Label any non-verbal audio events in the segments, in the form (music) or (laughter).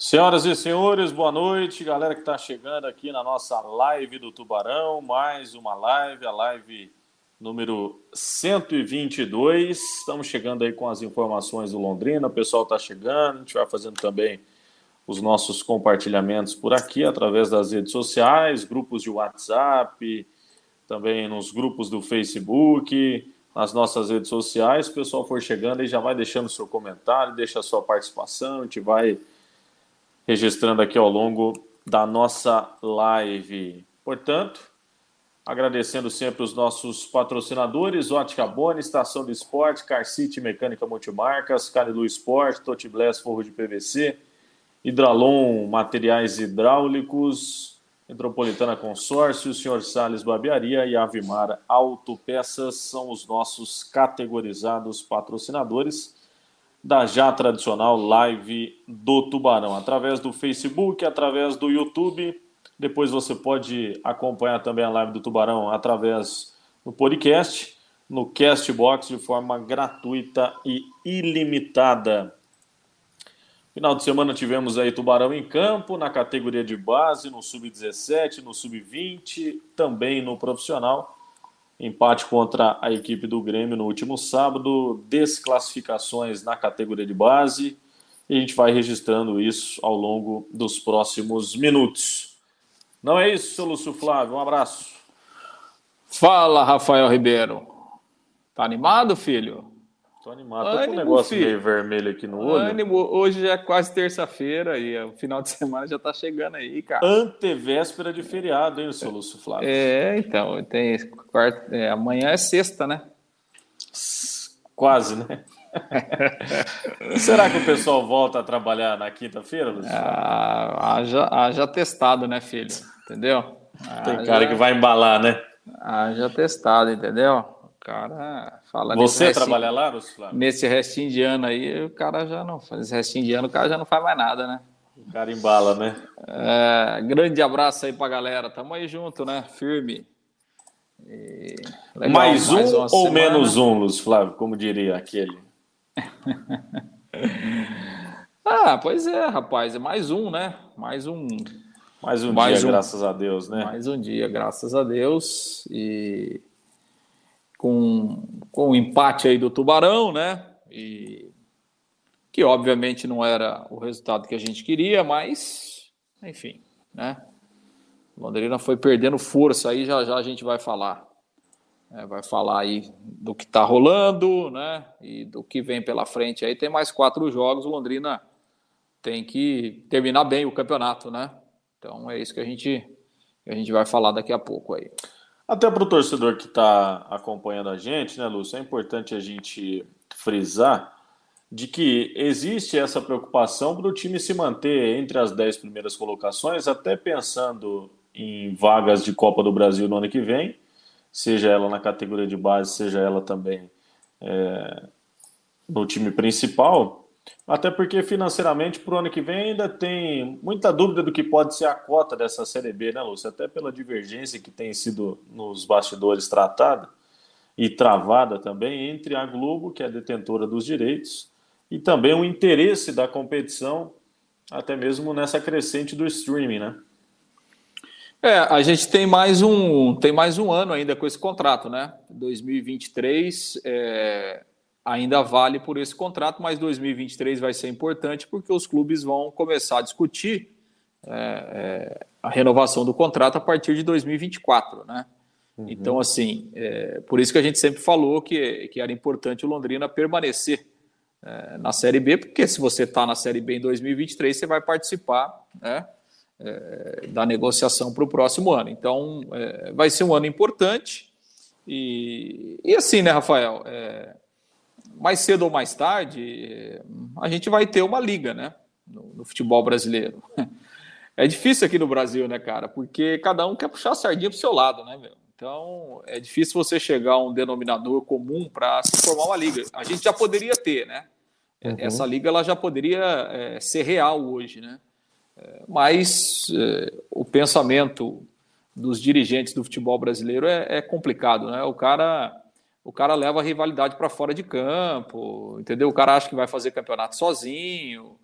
Senhoras e senhores, boa noite. Galera que está chegando aqui na nossa live do Tubarão, mais uma live, a live número 122. Estamos chegando aí com as informações do Londrina, o pessoal está chegando, a gente vai fazendo também os nossos compartilhamentos por aqui através das redes sociais, grupos de WhatsApp, também nos grupos do Facebook, nas nossas redes sociais. O pessoal for chegando aí já vai deixando seu comentário, deixa a sua participação, a gente vai registrando aqui ao longo da nossa live. Portanto, agradecendo sempre os nossos patrocinadores, Ótica Boni, Estação do Esporte, Car City Mecânica Multimarcas, Carilu Esporte, Totibless Forro de PVC, Hidralon Materiais Hidráulicos, Metropolitana Consórcio, Senhor Sales Barbearia e Avimar Autopeças são os nossos categorizados patrocinadores da já tradicional live do Tubarão, através do Facebook, através do YouTube. Depois você pode acompanhar também a live do Tubarão através do podcast, no Castbox, de forma gratuita e ilimitada. Final de semana tivemos aí Tubarão em campo, na categoria de base, no Sub-17, no Sub-20, também no profissional. Empate contra a equipe do Grêmio no último sábado, desclassificações na categoria de base, e a gente vai registrando isso ao longo dos próximos minutos. Não é isso, seu Lúcio Flávio? Um abraço. Fala, Rafael Ribeiro. Tá animado, filho? Tô animado. Tô com um negócio filho. meio vermelho aqui no olho. Ânimo. Hoje já é quase terça-feira e o final de (laughs) semana já tá chegando aí, cara. Antevéspera de feriado, hein, o seu Lúcio Flávio? É, então. Tem quarta, é, amanhã é sexta, né? Quase, né? (laughs) Será que o pessoal volta a trabalhar na quinta-feira, Lúcio? Ah, haja, haja testado, né, filho? Entendeu? Tem cara que vai embalar, né? Haja testado, entendeu? Cara fala. Você trabalha lá, Lúcio Flávio? Nesse restinho de ano aí, o cara já não faz. restinho de ano, o cara já não faz mais nada, né? O cara embala, né? É, grande abraço aí pra galera. Tamo aí junto, né? Firme. E... Legal, mais um mais ou semana. menos um, Lúcio Flávio, como diria aquele. (laughs) ah, pois é, rapaz. É mais um, né? Mais um. Mais um mais dia, um... graças a Deus, né? Mais um dia, graças a Deus. E com, com o empate aí do Tubarão, né? E que obviamente não era o resultado que a gente queria, mas enfim, né? Londrina foi perdendo força aí, já já a gente vai falar. É, vai falar aí do que tá rolando, né? E do que vem pela frente aí. Tem mais quatro jogos, Londrina tem que terminar bem o campeonato, né? Então é isso que a gente, que a gente vai falar daqui a pouco aí. Até para o torcedor que está acompanhando a gente, né, Lúcio, é importante a gente frisar de que existe essa preocupação para o time se manter entre as dez primeiras colocações, até pensando em vagas de Copa do Brasil no ano que vem, seja ela na categoria de base, seja ela também é, no time principal. Até porque financeiramente para o ano que vem ainda tem muita dúvida do que pode ser a cota dessa Série B, né, Lúcio? Até pela divergência que tem sido nos bastidores tratada e travada também entre a Globo, que é detentora dos direitos, e também o interesse da competição, até mesmo nessa crescente do streaming, né? É, a gente tem mais um tem mais um ano ainda com esse contrato, né? 2023 é, ainda vale por esse contrato, mas 2023 vai ser importante porque os clubes vão começar a discutir é, é, a renovação do contrato a partir de 2024, né? Uhum. Então, assim, é, por isso que a gente sempre falou que, que era importante o Londrina permanecer é, na Série B, porque se você está na Série B em 2023, você vai participar né, é, da negociação para o próximo ano. Então, é, vai ser um ano importante. E, e assim, né, Rafael? Mais cedo ou mais tarde, a gente vai ter uma liga, né? No, no, futebol brasileiro. (laughs) É difícil aqui no Brasil, né, cara? Porque cada um quer puxar a sardinha pro seu lado, né, meu? Então, é difícil você chegar a um denominador comum para se formar uma liga. A gente já poderia ter, né? Uhum. Essa liga ela já poderia é, ser real hoje, né? É, mas é, o pensamento dos dirigentes do futebol brasileiro é, é complicado, né? O cara o cara leva a rivalidade para fora de campo, entendeu? O cara acha que vai fazer campeonato sozinho.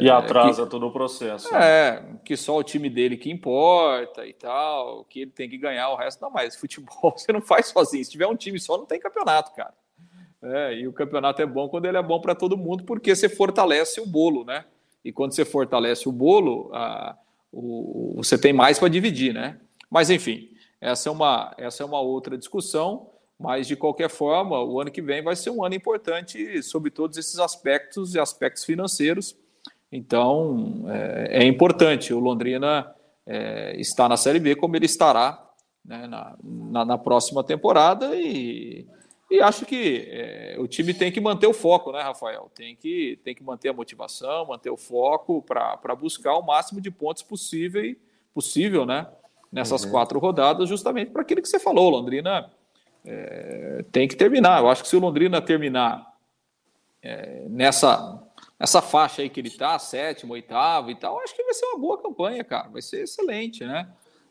E atrasa que, todo o processo. É, né? que só o time dele que importa e tal, que ele tem que ganhar o resto. Não, mas (laughs) futebol você não faz sozinho. Se tiver um time só, não tem campeonato, cara. É, e o campeonato é bom quando ele é bom para todo mundo, porque você fortalece o bolo, né? E quando você fortalece o bolo, a, o, você tem mais para dividir, né? Mas enfim, essa é uma, essa é uma outra discussão. Mas, de qualquer forma, o ano que vem vai ser um ano importante sobre todos esses aspectos e aspectos financeiros. Então, é, é importante. O Londrina é, está na Série B como ele estará né, na, na, na, próxima temporada e, e acho que é, o time tem que manter o foco, né, Rafael? Tem que, tem que manter a motivação, manter o foco para buscar o máximo de pontos possível, possível né, nessas uhum. quatro rodadas, justamente para aquilo que você falou, Londrina é, tem que terminar. Eu acho que se o Londrina terminar é, nessa, nessa faixa aí que ele está, sétimo, oitavo e tal, acho que vai ser uma boa campanha, cara. Vai ser excelente, né?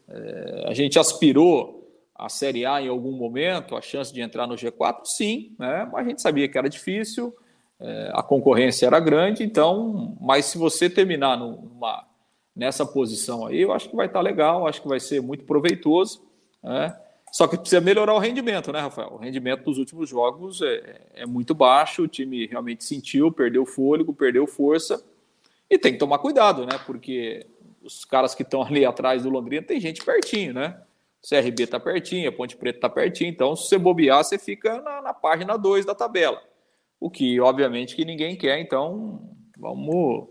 É, a gente aspirou a Série A em algum momento, a chance de entrar no G4, sim, né? Mas a gente sabia que era difícil, é, a concorrência era grande, então, mas se você terminar numa, nessa posição aí, eu acho que vai estar legal, acho que vai ser muito proveitoso, né? Só que precisa melhorar o rendimento, né, Rafael? O rendimento dos últimos jogos é, é muito baixo, o time realmente sentiu, perdeu fôlego, perdeu força. E tem que tomar cuidado, né? Porque os caras que estão ali atrás do Londrina tem gente pertinho, né? O CRB tá pertinho, a Ponte Preta tá pertinho, então se você bobear, você fica na, na página 2 da tabela. O que, obviamente, que ninguém quer, então vamos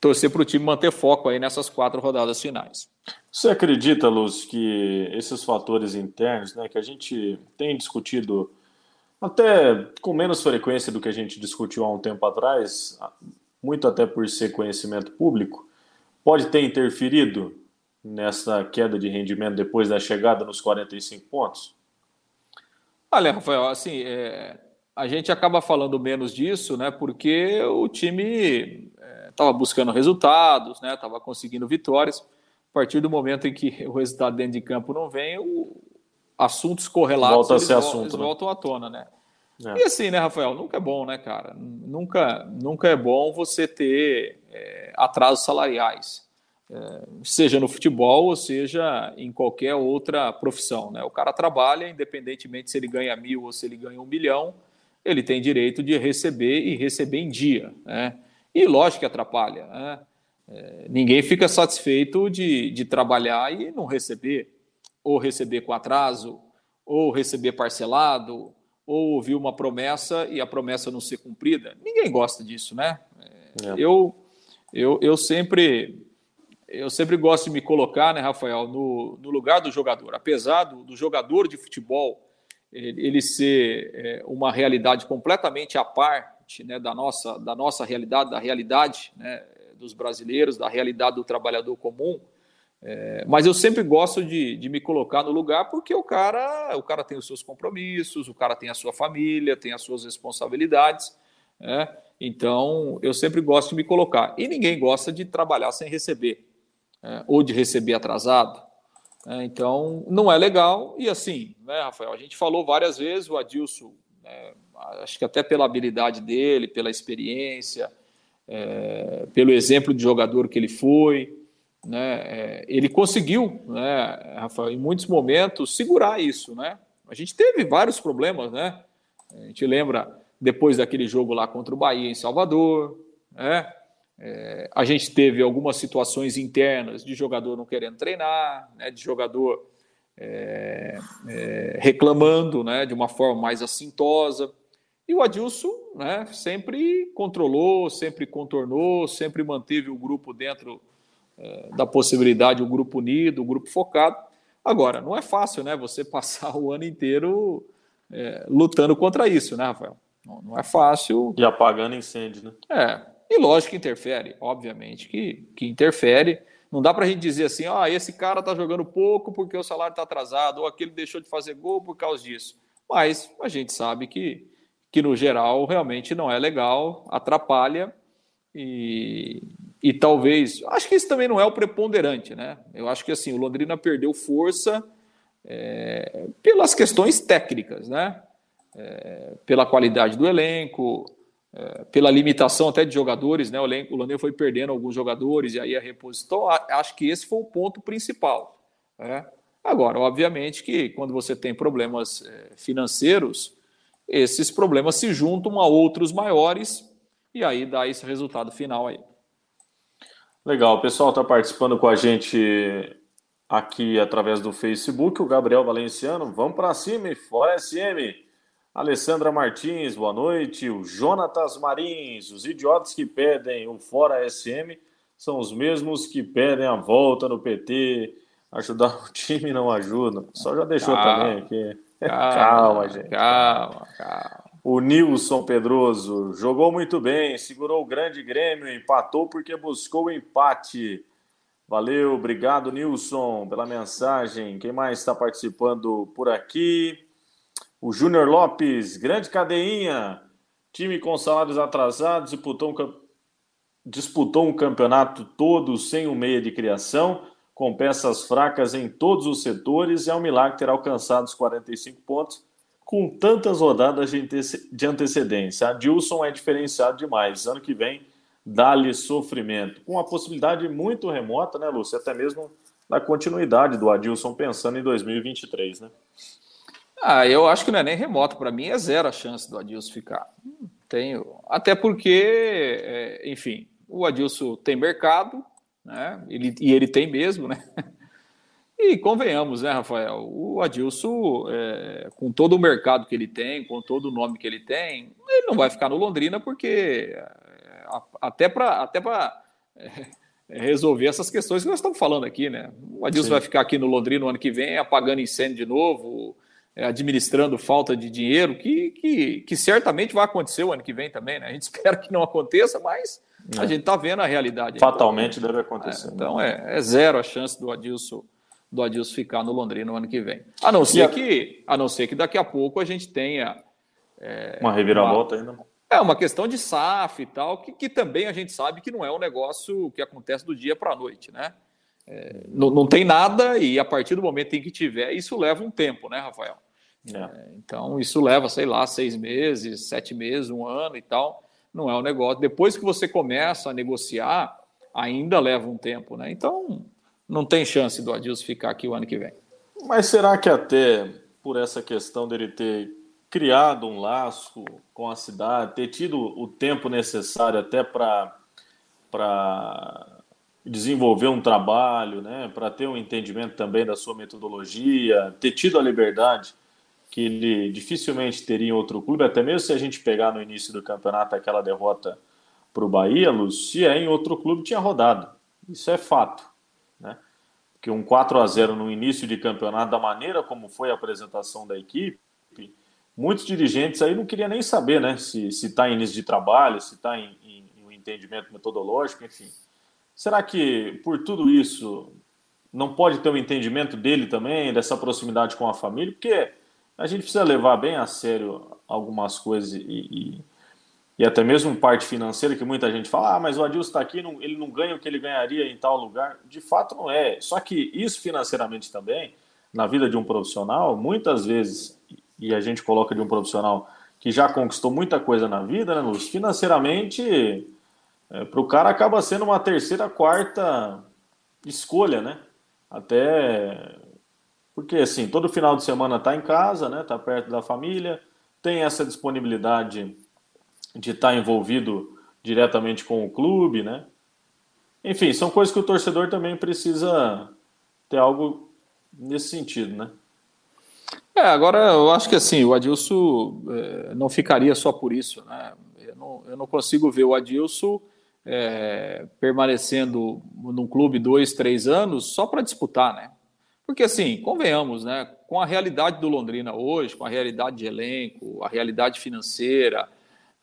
torcer para o time manter foco aí nessas quatro rodadas finais. Você acredita, Luz, que esses fatores internos, né, que a gente tem discutido até com menos frequência do que a gente discutiu há um tempo atrás, muito até por ser conhecimento público, pode ter interferido nessa queda de rendimento depois da chegada nos 45 pontos? Olha, Rafael, assim, é, a gente acaba falando menos disso, né, porque o time estava buscando resultados, né? Estava conseguindo vitórias. A partir do momento em que (laughs) o resultado dentro de campo não vem, o assuntos correlatos Volta eles, assunto, eles né? voltam à tona, né? É. E assim, né, Rafael? Nunca é bom, né, cara? Nunca, nunca é bom você ter é, atrasos salariais, é, seja no futebol ou seja em qualquer outra profissão, né? O cara trabalha, independentemente se ele ganha mil ou se ele ganha um milhão, ele tem direito de receber e receber em dia, né? E lógico que atrapalha. Né? É, ninguém fica satisfeito de, de trabalhar e não receber, ou receber com atraso, ou receber parcelado, ou ouvir uma promessa e a promessa não ser cumprida. Ninguém gosta disso, né? É. Eu, eu, eu sempre eu sempre gosto de me colocar, né, Rafael, no, no lugar do jogador. Apesar do, do jogador de futebol ele, ele ser é, uma realidade completamente à par parte né, da, nossa, da nossa realidade, da realidade né, dos brasileiros, da realidade do trabalhador comum. É, mas eu sempre gosto de, de me colocar no lugar porque o cara, o cara tem os seus compromissos, o cara tem a sua família, tem as suas responsabilidades. Né? Então, eu sempre gosto de me colocar. E ninguém gosta de trabalhar sem receber, é, ou de receber atrasado. É, então, não é legal. E assim, né, Rafael, a gente falou várias vezes, o Adilson né, acho que até pela habilidade dele, pela experiência, é, pelo exemplo de jogador que ele foi, né, é, ele conseguiu, né, Rafael, em muitos momentos, segurar isso. Né? A gente teve vários problemas, né? A gente lembra depois daquele jogo lá contra o Bahia em Salvador, né? É, a gente teve algumas situações internas de jogador não querendo treinar, né, de jogador é, é, reclamando né, de uma forma mais assintosa. E o Adilson né, sempre controlou, sempre contornou, sempre manteve o grupo dentro é, da possibilidade, o grupo unido, o grupo focado. Agora, não é fácil né, você (laughs) passar o ano inteiro é, lutando contra isso, né, Rafael? Não, não, é fácil. E apagando incêndio, né? É, e lógico que interfere, obviamente que, que interfere. Não dá para a gente dizer assim, ah, esse cara está jogando pouco porque o salário está atrasado, ou aquele deixou de fazer gol por causa disso. Mas a gente sabe que que no geral realmente não é legal, atrapalha e, e talvez. Acho que isso também não é o preponderante, né? Eu acho que assim, o Londrina perdeu força é, pelas questões técnicas, né? É, pela qualidade do elenco, é, pela limitação até de jogadores, né? O Londrina foi perdendo alguns jogadores e aí a reposição. Acho que esse foi o ponto principal. Né? Agora, obviamente que quando você tem problemas é, financeiros, esses problemas se juntam a outros maiores e aí dá esse resultado final aí. Legal, o pessoal está participando com a gente aqui através do Facebook, o Gabriel Valenciano, vamos para cima, fora SM. Alessandra Martins, boa noite. O Jonatas Marins, os idiotas que pedem o fora SM são os mesmos que pedem a volta no PT. Ajudar o (laughs) time não ajuda. Só já deixou calma, também aqui. Calma, calma, gente. Calma, calma. O Nilson Pedroso jogou muito bem, segurou o grande Grêmio, empatou porque buscou o empate. Valeu, obrigado, Nilson, pela mensagem. Quem mais está participando por aqui? O Júnior Lopes, grande cadeinha. Time com salários atrasados, disputou um, disputou um campeonato todo sem o um meia de criação, com peças fracas em todos os setores. É um milagre ter alcançado os 45 pontos com tantas rodadas de antecedência. A Dilson é diferenciado demais. Ano que vem, dá-lhe sofrimento. Com a possibilidade muito remota, né, Lúcio? Até mesmo da continuidade do Adilson pensando em 2023, né? Ah, eu acho que não é nem remoto. Para mim é zero a chance do Adilson ficar. Tenho. Até porque, é, enfim, o Adilson tem mercado, né? Ele, e ele tem mesmo, né? (laughs) E convenhamos, né, Rafael? O Adilson, é, com todo o mercado que ele tem, com todo o nome que ele tem, ele não vai ficar no Londrina porque é, até para até é, (laughs) resolver essas questões que nós estamos falando aqui, né? O Adilson Sim. vai ficar aqui no Londrina no ano que vem, apagando incêndio de novo, é, administrando falta de dinheiro, que, que, que, certamente vai acontecer o ano que vem também, né? A gente (laughs) espera que não aconteça, mas a gente está vendo a realidade. Fatalmente deve acontecer. É, então é, é zero a chance do Adilson do Adilson ficar no Londrina no ano que vem. A não ser, que, a não ser que daqui a pouco a gente tenha. É, uma reviravolta uma, ainda. É uma questão de SAF e tal, que, que também a gente sabe que não é um negócio que acontece do dia para a noite, né? É, não, não tem nada e a partir do momento em que tiver, isso leva um tempo, né, Rafael? É. É, então, isso leva, sei lá, seis meses, sete meses, um ano e tal. Não é um negócio. Depois que você começa a negociar, ainda leva um tempo, né? Então, não tem chance do Adilson ficar aqui o ano que vem. Mas será que até por essa questão dele ter criado um laço com a cidade, ter tido o tempo necessário até para desenvolver um trabalho, né, para ter um entendimento também da sua metodologia, ter tido a liberdade que ele dificilmente teria em outro clube, até mesmo se a gente pegar no início do campeonato aquela derrota para o Bahia, Lucia, em outro clube tinha rodado. Isso é fato que um 4 a 0 no início de campeonato, da maneira como foi a apresentação da equipe, muitos dirigentes aí não queriam nem saber né, se está em início de trabalho, se está em, em, em um entendimento metodológico, enfim. Será que por tudo isso não pode ter um entendimento dele também, dessa proximidade com a família? Porque a gente precisa levar bem a sério algumas coisas e, e e até mesmo parte financeira, que muita gente fala, ah, mas o Adilson está aqui, não, ele não ganha o que ele ganharia em tal lugar. De fato, não é. Só que isso financeiramente também, na vida de um profissional, muitas vezes, e a gente coloca de um profissional que já conquistou muita coisa na vida, né, Luz? Financeiramente, é, para o cara acaba sendo uma terceira, quarta escolha, né? Até porque assim, todo final de semana está em casa, né? Está perto da família, tem essa disponibilidade de estar envolvido diretamente com o clube, né? Enfim, são coisas que o torcedor também precisa ter algo nesse sentido, né? É, agora eu acho que assim, o Adilson é, não ficaria só por isso, né? Eu não, eu não consigo ver o Adilson é, permanecendo num clube dois, três anos só para disputar, né? Porque assim, convenhamos, né? Com a realidade do Londrina hoje, com a realidade de elenco, a realidade financeira,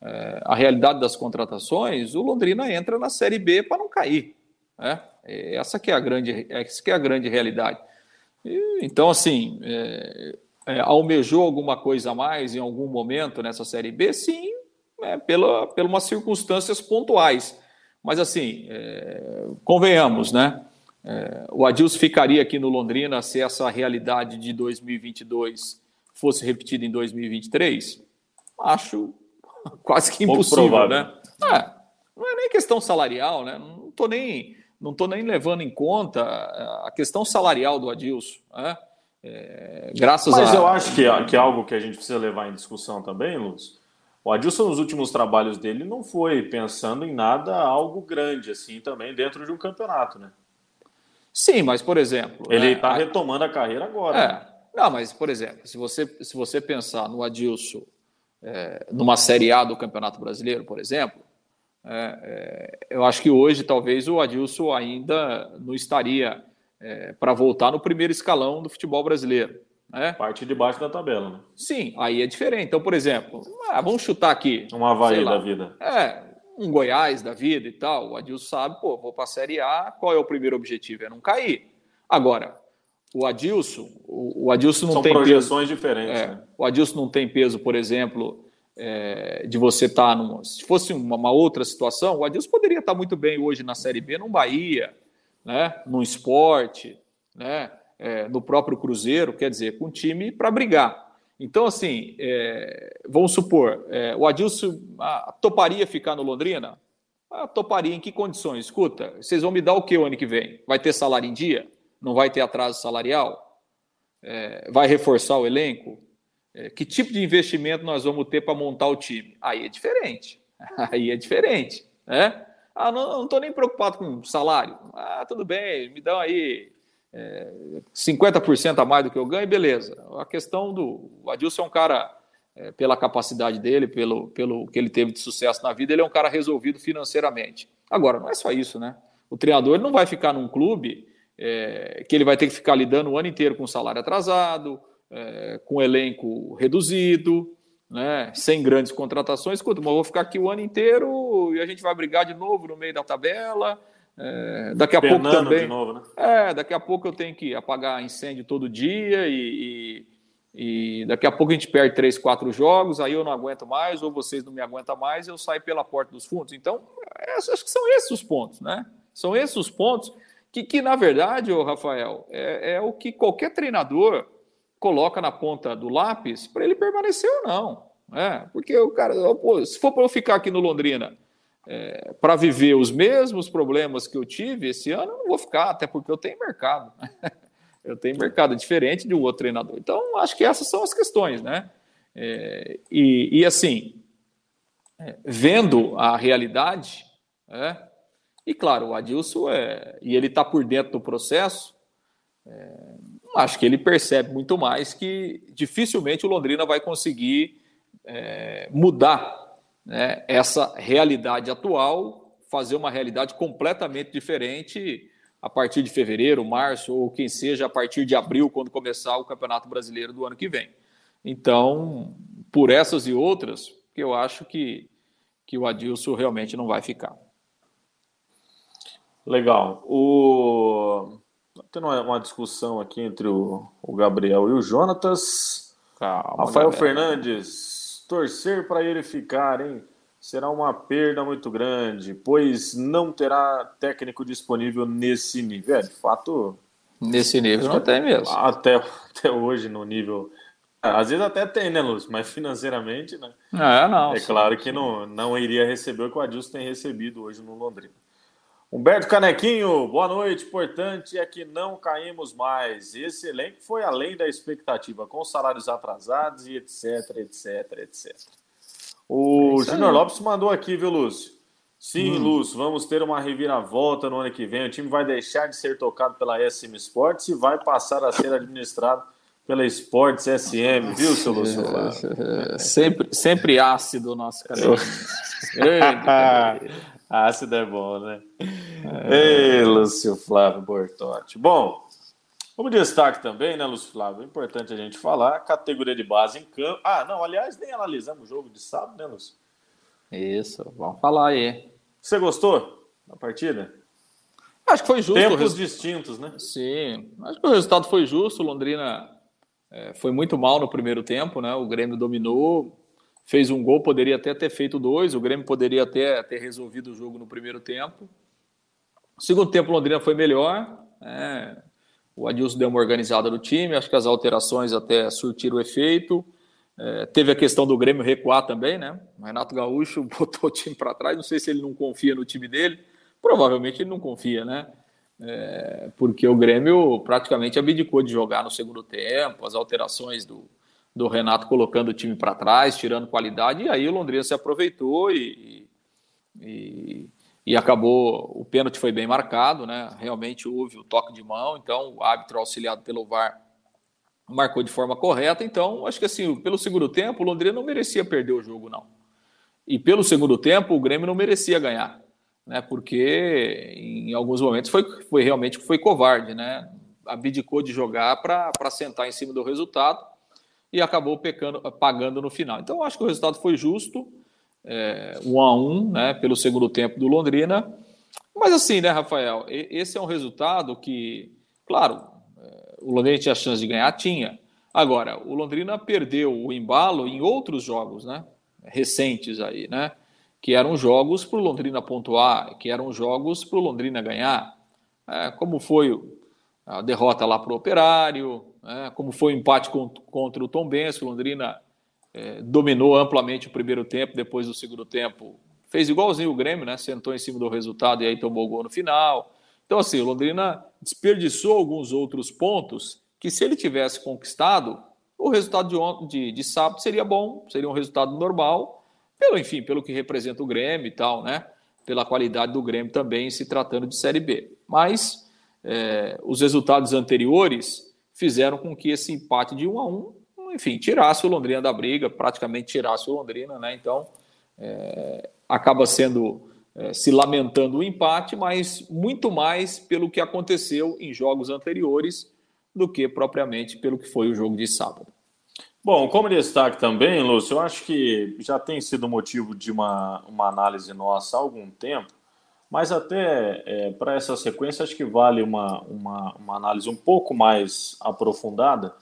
é, a realidade das contratações, o Londrina entra na Série B para não cair. Né? Essa que é a grande, essa que é a grande realidade. E, então, assim, é, é, almejou alguma coisa a mais em algum momento nessa Série B? Sim, é, pela, pelas umas circunstâncias pontuais. Mas, assim, é, convenhamos, né? É, o Adilson ficaria aqui no Londrina se essa realidade de 2022 fosse repetida em 2023? Acho (laughs) quase que impossível, né? É, não é nem questão salarial, né? Não estou nem, não tô nem levando em conta a questão salarial do Adilson. Né? É, graças Mas a... eu acho que, é, que é algo que a gente precisa levar em discussão também, Luz. O Adilson, nos últimos trabalhos dele, não foi pensando em nada, algo grande assim também dentro de um campeonato, né? Sim, mas por exemplo. Ele está né, retomando a carreira agora. É. Né? Não, mas por exemplo, se você, se você pensar no Adilson é, numa Série A do Campeonato Brasileiro, por exemplo, é, é, eu acho que hoje talvez o Adilson ainda não estaria é, para voltar no primeiro escalão do futebol brasileiro. Né? Parte de baixo da tabela, né? Sim, aí é diferente. Então, por exemplo, ah, vamos chutar aqui. Um Havaí da vida. É, um Goiás da vida e tal. O Adilson sabe, pô, vou para a Série A, qual é o primeiro objetivo? É não cair. Agora, o Adilson, o, o Adilson não São tem projeções peso, diferentes. É, né? O Adilson não tem peso, por exemplo, é, de você estar tá numa. Se fosse uma, uma, outra situação, o Adilson poderia estar tá muito bem hoje na Série B, no Bahia, né, no esporte, né, é, no próprio Cruzeiro, quer dizer, com time para brigar. Então, assim, é, vamos supor, é, o Adilson ah, toparia ficar no Londrina? Ah, toparia em que condições? Escuta, vocês vão me dar o que o ano que vem? Vai ter salário em dia? Não vai ter atraso salarial? É, vai reforçar o elenco? É, que tipo de investimento nós vamos ter para montar o time? Aí é diferente. (laughs) Aí é diferente. Né? Ah, não estou nem preocupado com salário. Ah, tudo bem, me dão aí é, 50% a mais do que eu ganho, beleza. A questão do. O Adilson é um cara, é, pela capacidade dele, pelo, pelo que ele teve de sucesso na vida, ele é um cara resolvido financeiramente. Agora, não é só isso, né? O treinador não vai ficar num clube é, que ele vai ter que ficar lidando o ano inteiro com salário atrasado, é, com elenco reduzido, né, sem grandes contratações. Escuta, mas eu vou ficar aqui o ano inteiro e a gente vai brigar de novo no meio da tabela. É, daqui a Penando pouco também. Novo, né? É, daqui a pouco eu tenho que apagar incêndio todo dia e, e, e, daqui a pouco a gente perde três, quatro jogos, aí eu não aguento mais, ou vocês não me aguentam mais, eu saio pela porta dos fundos. Então, é, acho que são esses os pontos, né? São esses os pontos que, que na verdade, ô Rafael, é, é o que qualquer treinador coloca na ponta do lápis para ele permanecer ou não. Né? Porque o cara, se for para eu ficar aqui no Londrina é, para viver os mesmos problemas que eu tive esse ano, eu não vou ficar, até porque eu tenho mercado. (laughs) eu tenho mercado diferente de um outro treinador. Então, acho que essas são as questões, né? É, e, e, assim, é, vendo a realidade, é, e claro, o Adilson é, e ele está por dentro do processo, é, acho que ele percebe muito mais que dificilmente o Londrina vai conseguir é, mudar né, essa realidade atual, fazer uma realidade completamente diferente a partir de fevereiro, março, ou quem seja a partir de abril, quando começar o Campeonato Brasileiro do ano que vem. Então, por essas e outras, eu acho que, que o Adilson realmente não vai ficar. Legal. O... Tendo uma, discussão aqui entre o, o Gabriel e o Jonatas. Calma, Rafael Gabriel. Fernandes, torcer para ele ficar, hein? Será uma perda muito grande, pois não terá técnico disponível nesse nível. É, de fato. Nesse nível não tem mesmo. Até, até hoje, no nível. Às vezes até tem, né, Lúcio? Mas financeiramente, né? É, não. É sim, claro que não, não iria receber o que o Adilson tem recebido hoje no Londrina. Humberto Canequinho, boa noite. Importante é que não caímos mais. Esse elenco foi além da expectativa, com salários atrasados e etc, etc, etc. O é Júnior Lopes mandou aqui, viu, Lúcio? Sim, hum. Lúcio, vamos ter uma reviravolta no ano que vem. O time vai deixar de ser tocado pela SM Sports e vai passar a ser administrado pela Sports SM, viu, seu Lúcio? (laughs) sempre, sempre ácido o nosso cara. (laughs) Ácido é bom, né? É. Ei, Lúcio Flávio Bortotti. Bom, como destaque também, né, Lúcio Flávio? É importante a gente falar, categoria de base em campo. Ah, não, aliás, nem analisamos o jogo de sábado, né, Lúcio? Isso, vamos falar aí. Você gostou da partida? Acho que foi justo. Tempos res... distintos, né? Sim, acho que o resultado foi justo. Londrina é, foi muito mal no primeiro tempo, né? O Grêmio dominou, fez um gol, poderia até ter feito dois, o Grêmio poderia até ter resolvido o jogo no primeiro tempo. Segundo tempo, Londrina foi melhor. É, o Adilson deu uma organizada no time, acho que as alterações até surtiram efeito. É, teve a questão do Grêmio recuar também, né? O Renato Gaúcho (laughs) botou o time para trás. Não sei se ele não confia no time dele. Provavelmente ele não confia, né? É, porque o Grêmio praticamente abdicou de jogar no segundo tempo, as alterações do, do Renato colocando o time para trás, tirando qualidade, e aí o Londrina se aproveitou e, e, e, acabou. O pênalti foi bem marcado, né? Realmente houve o toque de mão, então o árbitro auxiliado pelo VAR marcou de forma correta. Então, acho que assim, pelo segundo tempo, o Londrina não merecia perder o jogo, não. E pelo segundo tempo, o Grêmio não merecia ganhar, né? Porque em alguns momentos foi, foi realmente foi covarde, né? Abdicou de jogar para sentar em cima do resultado e acabou pecando, pagando no final. Então, acho que o resultado foi justo, é, um a um, né? Pelo segundo tempo do Londrina. Mas assim, né, Rafael? Esse é um resultado que, claro, o Londrina tinha chance de ganhar? Tinha. Agora, o Londrina perdeu o embalo em outros jogos, né? Recentes aí, né? Que eram jogos para o Londrina pontuar, que eram jogos para o Londrina ganhar. É, como foi a derrota lá para o Operário, é, como foi o empate contra o Tom Benz, o Londrina é, dominou amplamente o primeiro tempo, depois do segundo tempo fez igualzinho o Grêmio, né? Sentou em cima do resultado e aí tomou o gol no final. Então, assim, o Londrina desperdiçou alguns outros pontos que, se ele tivesse conquistado, o resultado de, de, de sábado seria bom, seria um resultado normal, pelo, enfim, pelo que representa o Grêmio e tal, né? Pela qualidade do Grêmio também se tratando de Série B. Mas é, os resultados anteriores fizeram com que esse empate de um a um, enfim, tirasse o Londrina da briga, praticamente tirasse o Londrina, né? Então, é, acaba sendo é, se lamentando o empate, mas muito mais pelo que aconteceu em jogos anteriores do que propriamente pelo que foi o jogo de sábado. Bom, como destaque também, Lúcio, eu acho que já tem sido motivo de uma, uma análise nossa há algum tempo, mas até é, para essa sequência acho que vale uma, uma, uma análise um pouco mais aprofundada,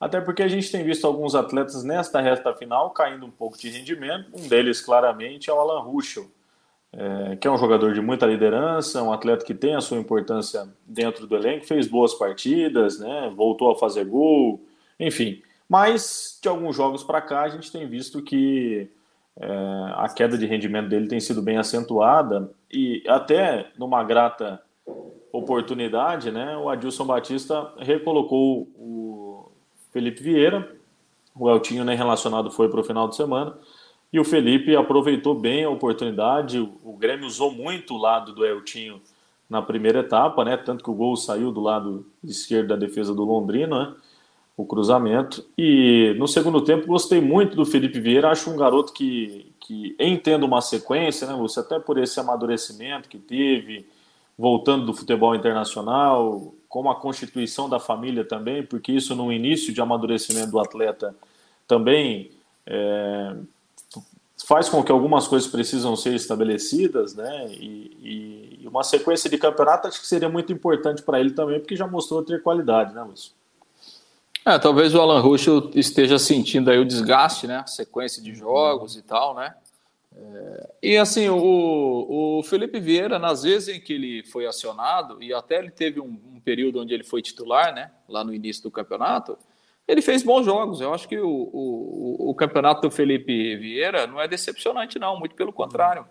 até porque a gente tem visto alguns atletas nesta reta final caindo um pouco de rendimento, um deles claramente é o Alan Ruschel, é, que é um jogador de muita liderança, um atleta que tem a sua importância dentro do elenco, fez boas partidas, né, voltou a fazer gol, enfim. Mas de alguns jogos para cá a gente tem visto que é, a queda de rendimento dele tem sido bem acentuada e até numa grata oportunidade, né, o Adilson Batista recolocou o Felipe Vieira, o Eltinho nem relacionado foi para o final de semana, e o Felipe aproveitou bem a oportunidade. O Grêmio usou muito o lado do Eltinho na primeira etapa, né? Tanto que o gol saiu do lado esquerdo da defesa do Londrina, né? O cruzamento. E no segundo tempo gostei muito do Felipe Vieira. Acho um garoto que, que entendo uma sequência, né, Você Até por esse amadurecimento que teve, voltando do futebol internacional, como a constituição da família também, porque isso no início de amadurecimento do atleta também é, faz com que algumas coisas precisam ser estabelecidas, né? E, e uma sequência de campeonato acho que seria muito importante para ele também, porque já mostrou ter qualidade, né, Lúcio? É, talvez o Alan Ruschel esteja sentindo aí o desgaste, né? Sequência de jogos e tal, né? É, e assim, o, o Felipe Vieira, nas vezes em que ele foi acionado, e até ele teve um, um período onde ele foi titular, né? Lá no início do campeonato, ele fez bons jogos. Eu acho que o, o, o, campeonato do Felipe Vieira não é decepcionante, não. Muito pelo contrário.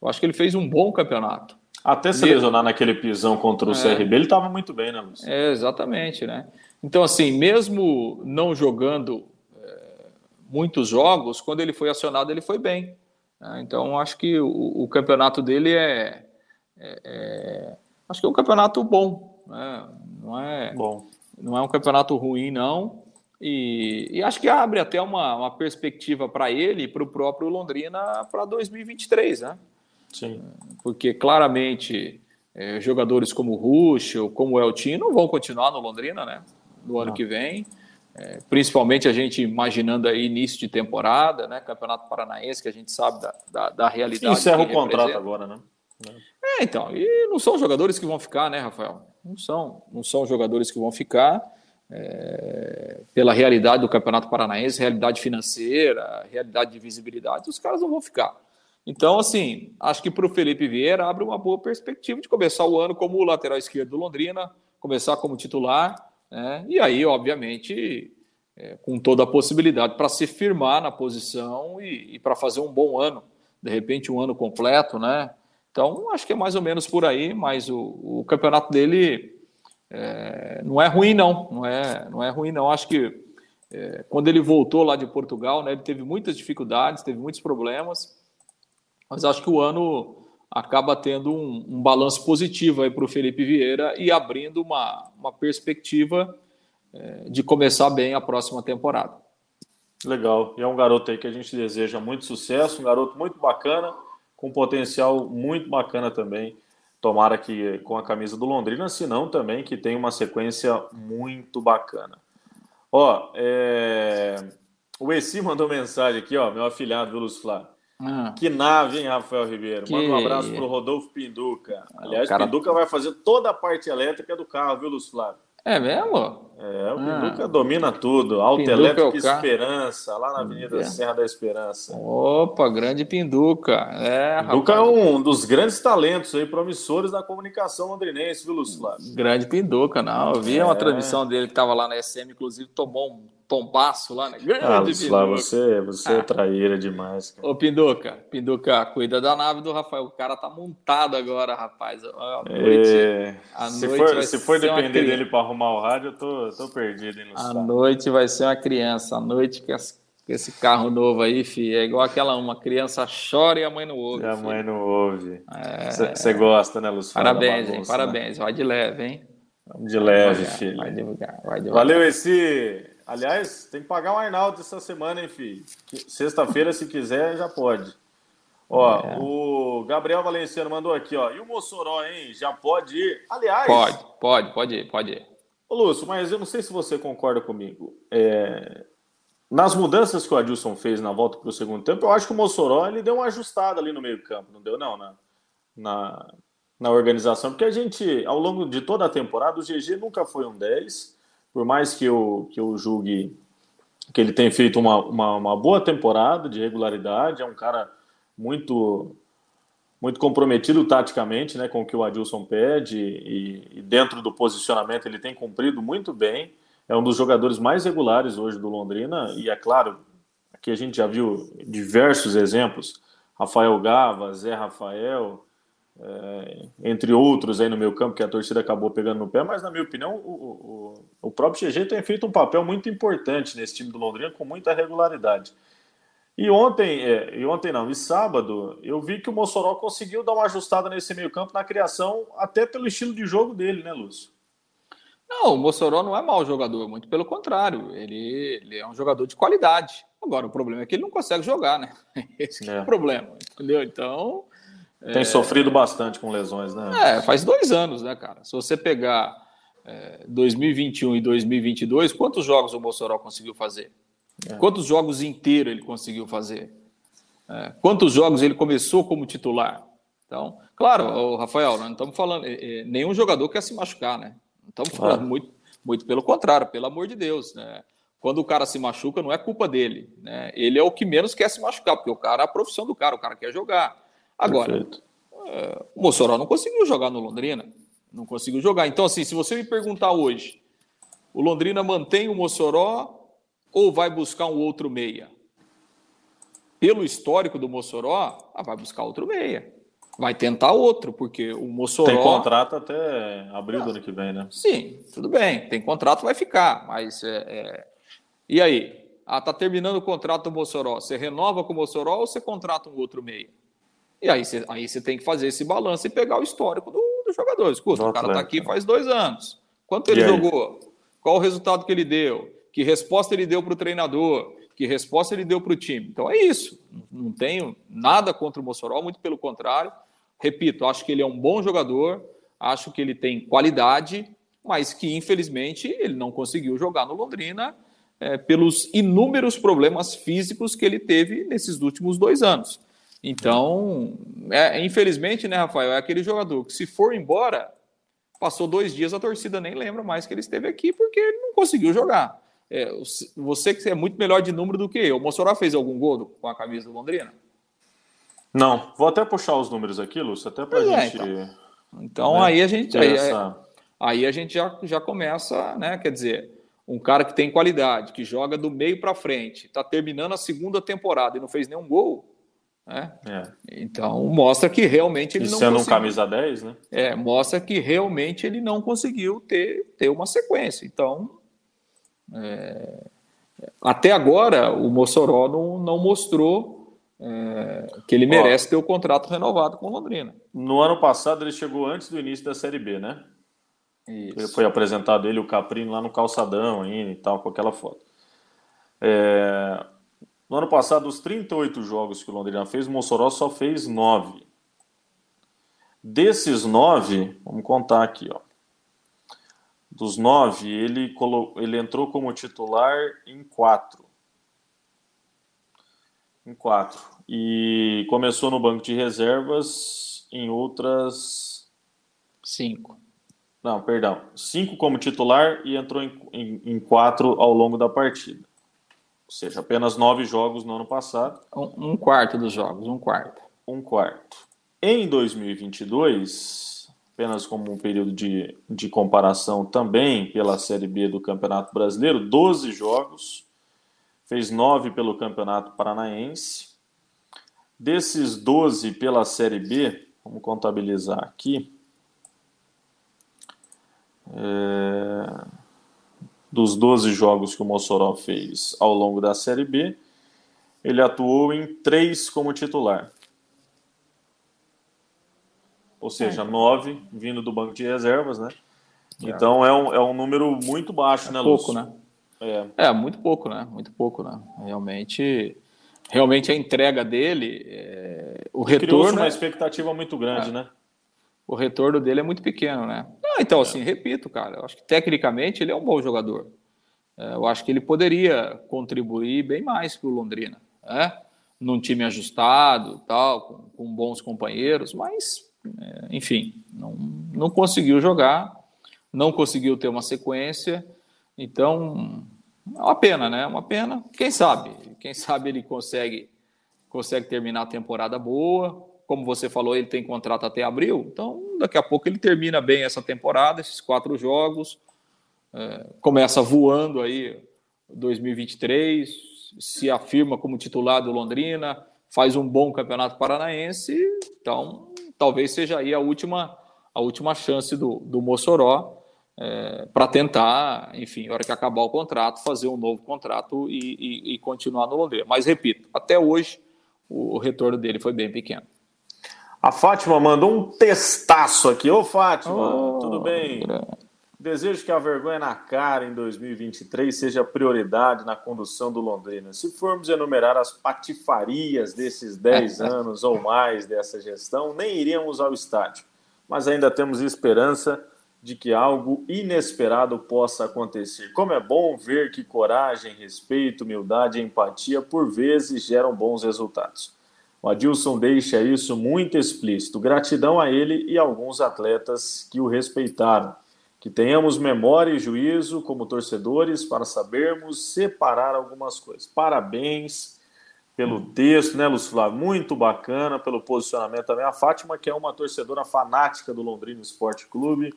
Eu acho que ele fez um bom campeonato. Até se lesionar naquele pisão contra o é. CRB, ele estava muito bem, né, Luiz? É, exatamente, né? Então, assim, mesmo não jogando é, muitos jogos, quando ele foi acionado, ele foi bem. Né? Então, acho que o, o campeonato dele é, é, é, Acho que é um campeonato bom. Né? Não, é, bom. não é um campeonato ruim, não. E, e, acho que abre até uma, uma perspectiva para ele e para o próprio Londrina para 2023, né? Sim. Porque claramente é, jogadores como o Ruschel, como o Eltinho não vão continuar no Londrina, né? No ano não. que vem. É, principalmente a gente imaginando aí início de temporada, né? Campeonato Paranaense, que a gente sabe da, da, da realidade. Encerra o contrato agora, né? É, então. E não são jogadores que vão ficar, né, Rafael? Não são. Não são jogadores que vão ficar é, pela realidade do Campeonato Paranaense, realidade financeira, realidade de visibilidade, os caras não vão ficar. Então, assim, acho que para o Felipe Vieira abre uma boa perspectiva de começar o ano como lateral esquerdo do Londrina, começar como titular, né? e aí, obviamente, é, com toda a possibilidade para se firmar na posição e, e para fazer um bom ano, de repente um ano completo, né? Então, acho que é mais ou menos por aí, mas o, o campeonato dele é, não é ruim, não. Não é, não é ruim, não. Acho que é, quando ele voltou lá de Portugal, né, ele teve muitas dificuldades, teve muitos problemas, mas acho que o ano acaba tendo um, um balanço positivo para o Felipe Vieira e abrindo uma, uma perspectiva é, de começar bem a próxima temporada. Legal. E é um garoto aí que a gente deseja muito sucesso, um garoto muito bacana, com potencial muito bacana também. Tomara que com a camisa do Londrina, se não também que tem uma sequência muito bacana. Ó, é... o Essi (laughs) mandou mensagem aqui, ó, meu afilhado, viu, Luz Flá? Ah. Que nave, hein, Rafael Ribeiro? Que... Manda um abraço pro Rodolfo Pinduca. Aliás, cara... Pinduca vai fazer toda a parte elétrica do carro, viu, Luz Flávio? É mesmo? É, o Pinduca ah. domina tudo. Auto Pinduca Elétrico é Esperança, lá na Avenida é. Serra da Esperança. Opa, grande Pinduca. É, Pinduca rapaz. é um dos grandes talentos aí, promissores da comunicação londrinense, viu, Lúcio Flávio? Grande Pinduca, não. Eu vi é. uma transmissão dele que estava lá na SM, inclusive tomou um tombaço lá, né? Grande ah, Pinduca. você, você é ah. traíra demais. Cara. Ô, Pinduca, Pinduca, cuida da nave do Rafael. O cara tá montado agora, rapaz. A noite, é... a se noite for, se for depender dele para arrumar o rádio, eu tô, tô perdido. Hein, a noite vai ser uma criança. A noite que as esse carro novo aí, fi, é igual aquela uma criança chora e a mãe não ouve. E a mãe não ouve. Você é... gosta, né, Lúcio? Parabéns, bagunça, hein? Parabéns. Né? Vai de leve, hein? De leve, vai, filho. Vai devagar, vai devagar. Valeu, esse Aliás, tem que pagar um Arnaldo essa semana, hein, filho? Sexta-feira, se quiser, já pode. Ó, é. o Gabriel Valenciano mandou aqui, ó. E o Mossoró, hein? Já pode ir? Aliás. Pode, pode, pode ir, pode ir. Ô, Lúcio, mas eu não sei se você concorda comigo. É... Nas mudanças que o Adilson fez na volta para o segundo tempo, eu acho que o Mossoró ele deu uma ajustada ali no meio-campo, não deu, não, na, na, organização. Porque a gente, ao longo de toda a temporada, o GG nunca foi um 10 por mais que eu, que eu julgue que ele tem feito uma, uma, uma, boa temporada de regularidade, é um cara muito muito comprometido taticamente né, com o que o Adilson pede e, e, dentro do posicionamento ele tem cumprido muito bem. É um dos jogadores mais regulares hoje do Londrina e é claro, aqui a gente já viu diversos exemplos, Rafael Gava, Zé Rafael, é, entre outros aí no meu campo que a torcida acabou pegando no pé, mas na minha opinião o, o, o próprio GG tem feito um papel muito importante nesse time do Londrina com muita regularidade. E ontem, é, e ontem não, e sábado, eu vi que o Mossoró conseguiu dar uma ajustada nesse meio campo na criação, até pelo estilo de jogo dele, né, Lúcio? Não, o Mossoró não é mau jogador, muito pelo contrário, ele, ele é um jogador de qualidade. Agora, o problema é que ele não consegue jogar, né? (laughs) Esse é. é o problema, entendeu? Então, tem é... sofrido bastante com lesões, né? É, faz dois anos, né, cara? Se você pegar é, 2021 e 2022, quantos jogos o Mossoró conseguiu fazer? É. Quantos jogos inteiros ele conseguiu fazer? É, quantos jogos ele começou como titular? Então, claro, Rafael, não estamos falando, é, é, nenhum jogador quer se machucar, né? Não estamos falando muito, muito pelo contrário, pelo amor de Deus, né? Quando o cara se machuca, não é culpa dele, né? Ele é o que menos quer se machucar, porque o cara é a profissão do cara, o cara quer jogar. Agora, é, o Mossoró não conseguiu jogar no Londrina. Não conseguiu jogar. Então, assim, se você me perguntar hoje, o Londrina mantém o Mossoró ou vai buscar um outro meia? Pelo histórico do Mossoró, ah, vai buscar outro meia. Vai tentar outro, porque o Mossoró. Tem contrato até abril ah, do ano que vem, né? Sim, tudo bem. Tem contrato, vai ficar. Mas. É, é... E aí? Ah, tá terminando o contrato do Mossoró. Você renova com o Mossoró ou você contrata um outro meia? E aí você, aí você tem que fazer esse balanço e pegar o histórico do, dos jogadores. O cara está aqui faz dois anos. Quanto ele jogou? Qual o resultado que ele deu? Que resposta ele deu para o treinador? Que resposta ele deu para o time? Então é isso. Não tenho nada contra o Mossoró, muito pelo contrário. Repito, acho que ele é um bom jogador, acho que ele tem qualidade, mas que infelizmente ele não conseguiu jogar no Londrina é, pelos inúmeros problemas físicos que ele teve nesses últimos dois anos. Então, é, infelizmente, né, Rafael, é aquele jogador que se for embora, passou dois dias, a torcida nem lembra mais que ele esteve aqui porque ele não conseguiu jogar. É, você que é muito melhor de número do que eu. O Mossoró fez algum gol com a camisa do Londrina? Não. Vou até puxar os números aqui, Lúcio, até para a é, gente. Então, então né, aí a gente. Aí, essa... aí, a gente já, já começa, né? Quer dizer, um cara que tem qualidade, que joga do meio para frente, está terminando a segunda temporada e não fez nenhum gol, né? É. Então mostra que realmente ele e não sendo conseguiu. um camisa 10, né? É, mostra que realmente ele não conseguiu ter, ter uma sequência. Então, é, até agora o Mossoró não, não mostrou é, que ele merece Ó, ter o contrato renovado com o Londrina. No ano passado ele chegou antes do início da Série B, né? Isso. Foi apresentado ele, o Caprino, lá no calçadão ainda e tal, com aquela foto. É, no ano passado, os 38 jogos que o Londrina fez, o Mossoró só fez 9. Desses 9, vamos contar aqui, ó. Dos 9, ele, colo... ele entrou como titular em 4. Em 4. E começou no banco de reservas em outras. 5. Não, perdão. 5 como titular e entrou em, em, em 4 ao longo da partida. Ou seja, apenas nove jogos no ano passado. Um, um quarto dos jogos, um quarto. Um quarto. Em 2022, apenas como um período de, de comparação também pela Série B do Campeonato Brasileiro, 12 jogos, fez nove pelo Campeonato Paranaense. Desses 12 pela Série B, vamos contabilizar aqui. É dos 12 jogos que o Mossoró fez ao longo da Série B, ele atuou em três como titular. Ou seja, é. nove vindo do banco de reservas, né? É. Então é um, é um número muito baixo, é né, Pouco, né? É. é, muito pouco, né? Muito pouco, né? Realmente, realmente a entrega dele, é... o retorno. uma expectativa muito grande, é. né? O retorno dele é muito pequeno, né? Ah, então, é. assim, repito, cara, eu acho que tecnicamente ele é um bom jogador. Eu acho que ele poderia contribuir bem mais para o Londrina, né? Num time ajustado, tal, com, com bons companheiros, mas, enfim, não, não conseguiu jogar, não conseguiu ter uma sequência, então é uma pena, né? Uma pena. Quem sabe? Quem sabe ele consegue consegue terminar a temporada boa, como você falou, ele tem contrato até abril, então daqui a pouco ele termina bem essa temporada, esses quatro jogos, é, começa voando aí 2023, se afirma como titular do Londrina, faz um bom campeonato paranaense, então talvez seja aí a última, a última chance do, do Mossoró é, para tentar, enfim, na hora que acabar o contrato, fazer um novo contrato e, e, e continuar no Londrina. Mas repito, até hoje o retorno dele foi bem pequeno. A Fátima mandou um testaço aqui. Ô, Fátima, oh, tudo bem? Desejo que a vergonha na cara em 2023 seja prioridade na condução do Londrina. Se formos enumerar as patifarias desses 10 (laughs) anos ou mais dessa gestão, nem iríamos ao estádio. Mas ainda temos esperança de que algo inesperado possa acontecer. Como é bom ver que coragem, respeito, humildade e empatia por vezes geram bons resultados. O Adilson deixa isso muito explícito. Gratidão a ele e a alguns atletas que o respeitaram. Que tenhamos memória e juízo como torcedores para sabermos separar algumas coisas. Parabéns pelo texto, né, Lúcio Flávio? Muito bacana, pelo posicionamento também. A Fátima, que é uma torcedora fanática do Londrina Esporte Clube,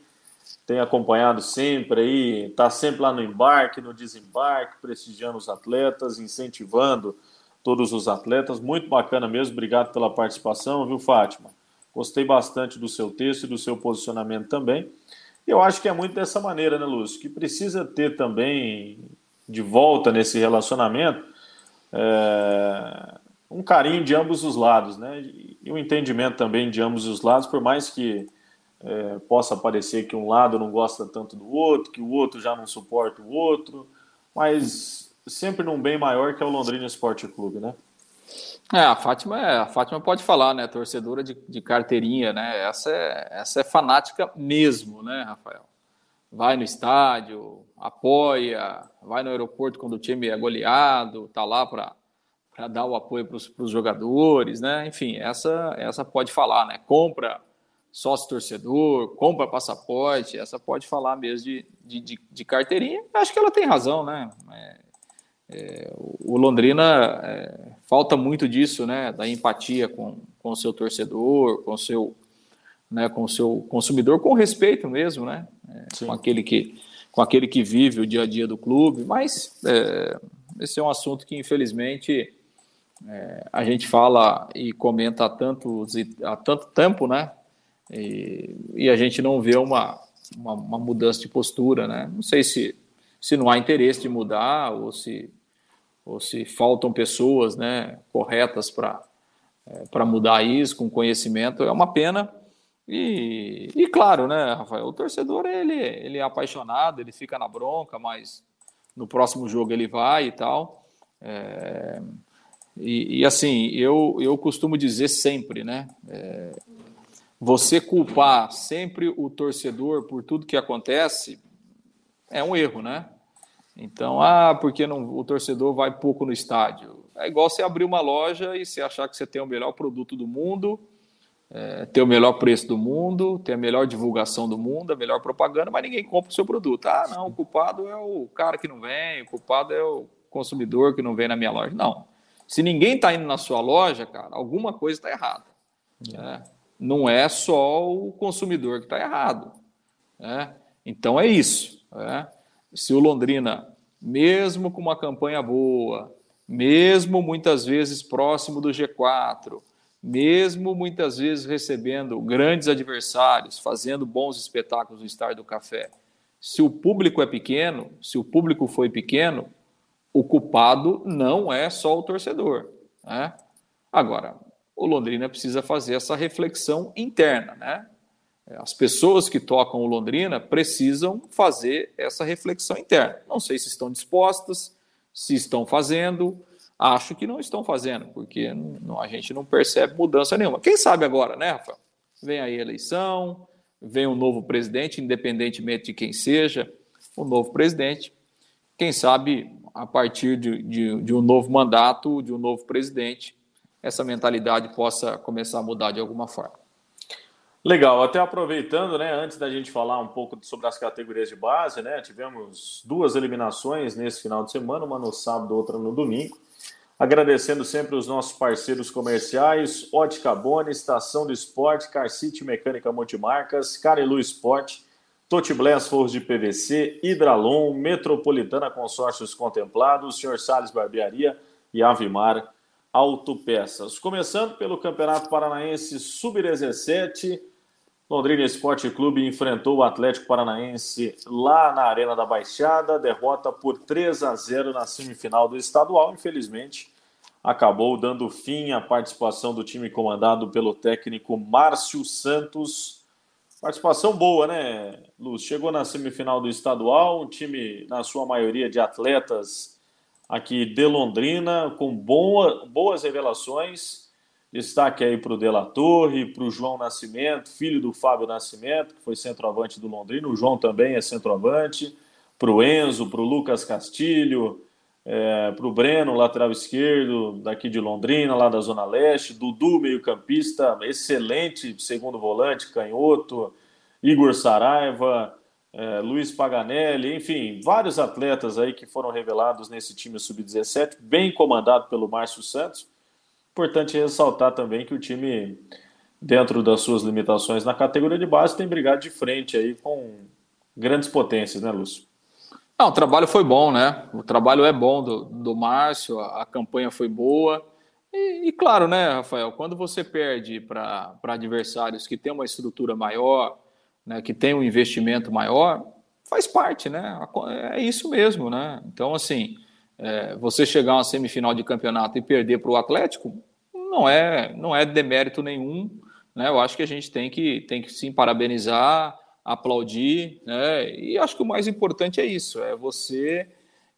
tem acompanhado sempre aí, está sempre lá no embarque, no desembarque, prestigiando os atletas, incentivando todos os atletas. Muito bacana mesmo, obrigado pela participação, viu, Fátima? Gostei bastante do seu texto e do seu posicionamento também. Eu acho que é muito dessa maneira, né, Lúcio? Que precisa ter também de volta nesse relacionamento é, um carinho de ambos os lados, né? E um entendimento também de ambos os lados, por mais que é, possa parecer que um lado não gosta tanto do outro, que o outro já não suporta o outro, mas sempre num bem maior que é o Londrina Esporte Clube, né? É, a Fátima, é, a Fátima pode falar, né? Torcedora de, de carteirinha, né? Essa é, essa é fanática mesmo, né, Rafael? Vai no estádio, apoia, vai no aeroporto quando o time é goleado, tá lá para dar o apoio para os jogadores, né? Enfim, essa, essa pode falar, né? Compra sócio torcedor, compra passaporte, essa pode falar mesmo de, de, de, de carteirinha. Acho que ela tem razão, né? É, é, o Londrina é, falta muito disso, né? Da empatia com, com o seu torcedor, com o seu, né, com o seu consumidor, com respeito mesmo, né? É, com aquele que com aquele que vive o dia a dia do clube, mas é, esse é um assunto que, infelizmente, é, a gente fala e comenta há, tantos, há tanto tempo, né? E, e a gente não vê uma, uma, uma, mudança de postura, né? Não sei se, se não há interesse de mudar ou se, ou se faltam pessoas né, corretas para é, mudar isso com conhecimento. É uma pena. E, e claro, né, Rafael, o torcedor ele, ele é apaixonado, ele fica na bronca, mas no próximo jogo ele vai e tal. É, e, e, assim, eu, eu costumo dizer sempre, né? É, você culpar sempre o torcedor por tudo que acontece é um erro, né? Então, ah, porque não, o torcedor vai pouco no estádio? É igual você abrir uma loja e você achar que você tem o melhor produto do mundo, é, ter o melhor preço do mundo, ter a melhor divulgação do mundo, a melhor propaganda, mas ninguém compra o seu produto. Ah, não, o culpado é o cara que não vem, o culpado é o consumidor que não vem na minha loja. Não. Se ninguém está indo na sua loja, cara, alguma coisa está errada. Né? Não é só o consumidor que está errado. Né? Então é isso. Né? Se o Londrina, mesmo com uma campanha boa, mesmo muitas vezes próximo do G4, mesmo muitas vezes recebendo grandes adversários, fazendo bons espetáculos no Estádio do Café, se o público é pequeno, se o público foi pequeno, o culpado não é só o torcedor. Né? Agora, o Londrina precisa fazer essa reflexão interna. Né? As pessoas que tocam o Londrina precisam fazer essa reflexão interna. Não sei se estão dispostas, se estão fazendo. Acho que não estão fazendo, porque não, a gente não percebe mudança nenhuma. Quem sabe agora, né, Rafael? Vem aí a eleição, vem um novo presidente, independentemente de quem seja, o um novo presidente. Quem sabe a partir de, de, de um novo mandato, de um novo presidente, essa mentalidade possa começar a mudar de alguma forma. Legal, até aproveitando, né, antes da gente falar um pouco sobre as categorias de base, né, tivemos duas eliminações nesse final de semana, uma no sábado, outra no domingo. Agradecendo sempre os nossos parceiros comerciais, Ótica Boni, Estação do Esporte, Car City Mecânica Multimarcas, Carilu Esporte, Totiblés Forros de PVC, Hidralon, Metropolitana Consórcios Contemplados, Sr. Salles Barbearia e Avimar Autopeças. Começando pelo Campeonato Paranaense Sub-17, Londrina Esporte Clube enfrentou o Atlético Paranaense lá na Arena da Baixada, derrota por 3 a 0 na semifinal do estadual. Infelizmente, acabou dando fim à participação do time comandado pelo técnico Márcio Santos Participação boa, né, Luz? Chegou na semifinal do estadual, um time, na sua maioria, de atletas aqui de Londrina, com boa, boas revelações. Destaque aí para o Dela Torre, para o João Nascimento, filho do Fábio Nascimento, que foi centroavante do Londrina. O João também é centroavante. Para o Enzo, para o Lucas Castilho, é, para o Breno, lateral esquerdo, daqui de Londrina, lá da Zona Leste, Dudu, meio-campista, excelente segundo volante, canhoto, Igor Saraiva, é, Luiz Paganelli, enfim, vários atletas aí que foram revelados nesse time sub-17, bem comandado pelo Márcio Santos. Importante ressaltar também que o time, dentro das suas limitações na categoria de base, tem brigado de frente aí com grandes potências, né, Lúcio? Não, o trabalho foi bom, né? O trabalho é bom do, do Márcio, a, a campanha foi boa. E, e, claro, né, Rafael, quando você perde para adversários que têm uma estrutura maior, né, que tem um investimento maior, faz parte, né? É isso mesmo, né? Então, assim, é, você chegar a uma semifinal de campeonato e perder para o Atlético não é, não é demérito nenhum. Né? Eu acho que a gente tem que, tem que sim parabenizar aplaudir, né? E acho que o mais importante é isso, é você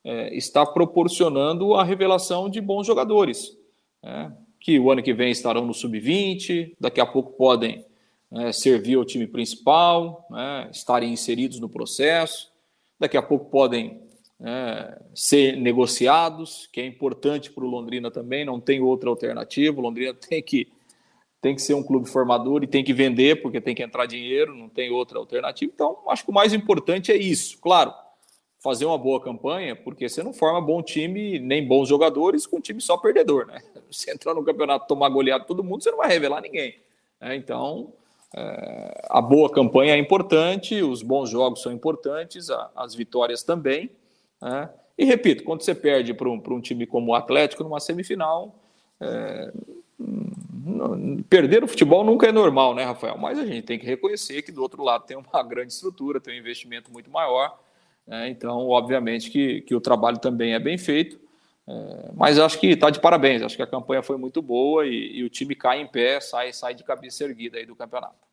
é, estar proporcionando a revelação de bons jogadores, né? que o ano que vem estarão no sub-20, daqui a pouco podem né, servir ao time principal, né, estarem inseridos no processo, daqui a pouco podem é, ser negociados, que é importante para o Londrina também, não tem outra alternativa, o Londrina (laughs) tem que tem que ser um clube formador e tem que vender, porque tem que entrar dinheiro, não tem outra alternativa. Então, acho que o mais importante é isso. Claro, fazer uma boa campanha, porque você não forma bom time, nem bons jogadores com um time só perdedor, né? (laughs) Você entrar no campeonato tomar goleado todo mundo, você não vai revelar ninguém. Né? Então, É, a boa campanha é importante, os bons jogos são importantes, a, as vitórias também. Né? E repito, quando você perde para um, um time como o Atlético numa semifinal, é, perder o futebol nunca é normal, né, Rafael? Mas a gente tem que reconhecer que do outro lado tem uma (laughs) grande estrutura, tem um investimento muito maior. Né? Então, obviamente que, que o trabalho também é bem feito. É, mas acho que está de parabéns. Acho que a campanha foi muito boa e, e, o time cai em pé, sai, sai de cabeça erguida aí do campeonato.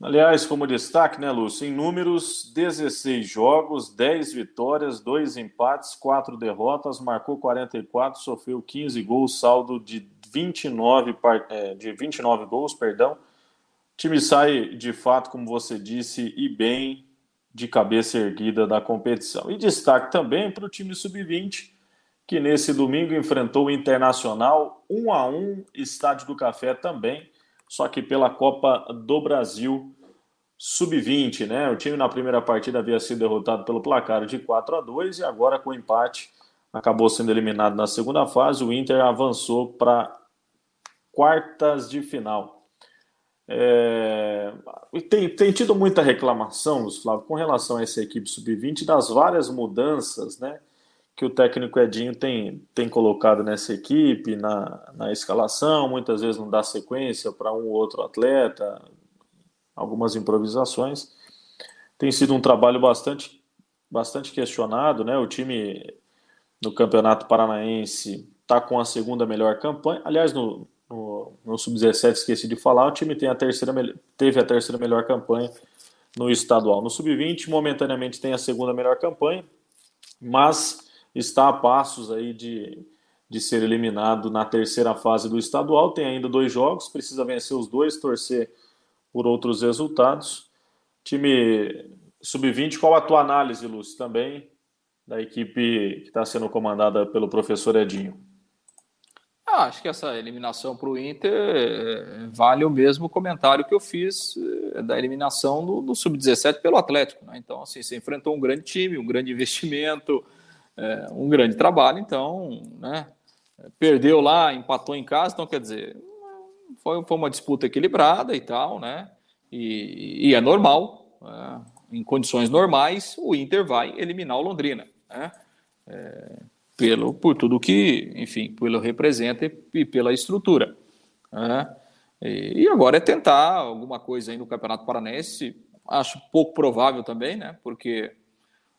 Aliás, como destaque, né, Lúcio? Em números, 16 jogos, 10 vitórias, 2 empates, 4 derrotas, marcou 44, sofreu 15 gols, saldo de 29, é, de 29 gols, perdão. O time sai, de fato, como você disse, e bem de cabeça erguida da competição. E destaque também para o time sub-20, que nesse domingo enfrentou o Internacional 1 a 1 Estádio do Café também, só que pela Copa do Brasil sub-20, né? O time na primeira partida havia sido derrotado pelo placar de 4 a 2 e agora com empate acabou sendo eliminado na segunda fase. O Inter avançou para quartas de final. É... Tem, tem tido muita reclamação, Flávio, com relação a essa equipe sub-20 das várias mudanças né, que o técnico Edinho tem, tem colocado nessa equipe, na, na escalação, muitas vezes não dá sequência para um ou outro atleta, algumas improvisações. Tem sido um trabalho bastante, bastante questionado, né? O time no Campeonato Paranaense está com a segunda melhor campanha. Aliás, no, no, no Sub-17, esqueci de falar, o time tem a terceira, teve a terceira melhor campanha no estadual. No Sub-20, momentaneamente tem a segunda melhor campanha, mas está a passos aí de, de ser eliminado na terceira fase do estadual. Tem ainda dois jogos, precisa vencer os dois, torcer por outros resultados. Time Sub-20, qual a tua análise, Lúcio, também da equipe que está sendo comandada pelo professor Edinho? Ah, acho que essa eliminação para o Inter é, vale o mesmo comentário que eu fiz é, da eliminação do, do Sub-17 pelo Atlético. Né? Então, assim, você enfrentou um grande time, um grande investimento, é, um grande trabalho, então, né? Perdeu lá, empatou em casa, então quer dizer, foi, foi uma disputa equilibrada e tal, né? E, e é normal, é, em condições normais, o Inter vai eliminar o Londrina, né? É, pelo, por tudo que, enfim, pelo representa e pela estrutura. Né? E, e, agora é tentar alguma coisa aí no Campeonato Paranense, acho pouco provável também, né? Porque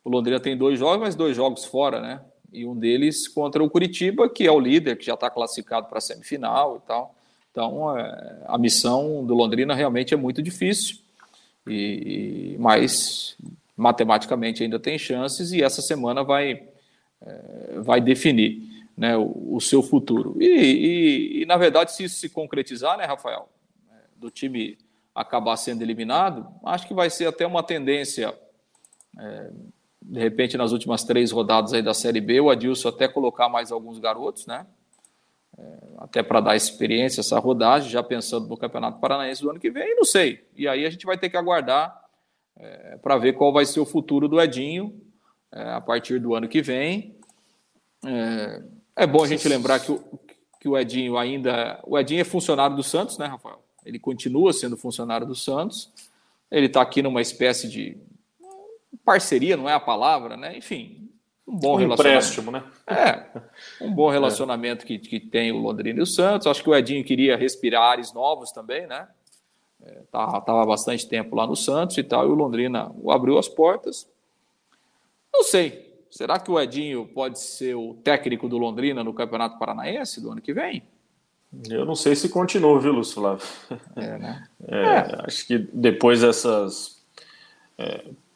o Londrina tem dois jogos, mas dois jogos fora, né? E um deles contra o Curitiba, que é o líder, que já está classificado para a semifinal e tal. Então, é, a missão do Londrina realmente é muito difícil, e, mas matematicamente ainda tem chances, e essa semana vai é, vai definir né, o, o, seu futuro. E, e, e, na verdade, se isso se concretizar, né, Rafael, é, do time acabar sendo eliminado, acho que vai ser até uma tendência, é, de repente, nas últimas três rodadas aí da Série B, o Adilson até colocar mais alguns garotos, né? É, até para dar experiência essa rodagem, já pensando no Campeonato Paranaense do ano que vem, não sei. E aí a gente vai ter que aguardar é, para ver qual vai ser o futuro do Edinho, é, a partir do ano que vem. É, é bom a gente lembrar que o, que o Edinho ainda. O Edinho é funcionário do Santos, né, Rafael? Ele continua sendo funcionário do Santos. Ele está aqui numa espécie de parceria, não é a palavra, né? Enfim, um bom um relacionamento. Empréstimo, né? É, um bom (laughs) relacionamento é. que, que tem o Londrina e o Santos. Acho que o Edinho queria respirar ares novos também, né? Estava é, tava bastante tempo lá no Santos e tal, e o Londrina abriu as portas. Não sei. Será que o Edinho pode ser o técnico do Londrina no Campeonato Paranaense do ano que vem? Eu não sei se continua, viu, Lúcio Flávio? É, né? (laughs) É, é. Acho que depois dessas.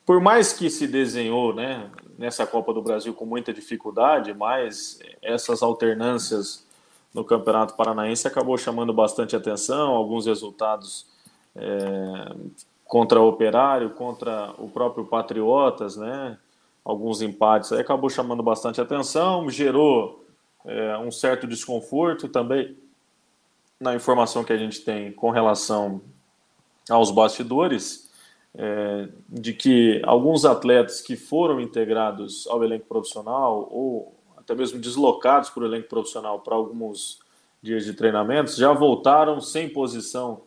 Por mais que se desenhou né, nessa Copa do Brasil com muita dificuldade, mas essas alternâncias no Campeonato Paranaense acabou chamando bastante atenção, alguns resultados é, contra o Operário, contra o próprio Patriotas, né? alguns empates, aí acabou chamando bastante atenção, gerou é, um certo desconforto também na informação que a gente tem com relação aos bastidores, é, de que alguns atletas que foram integrados ao elenco profissional ou até mesmo deslocados para o elenco profissional para alguns dias de treinamentos já voltaram sem posição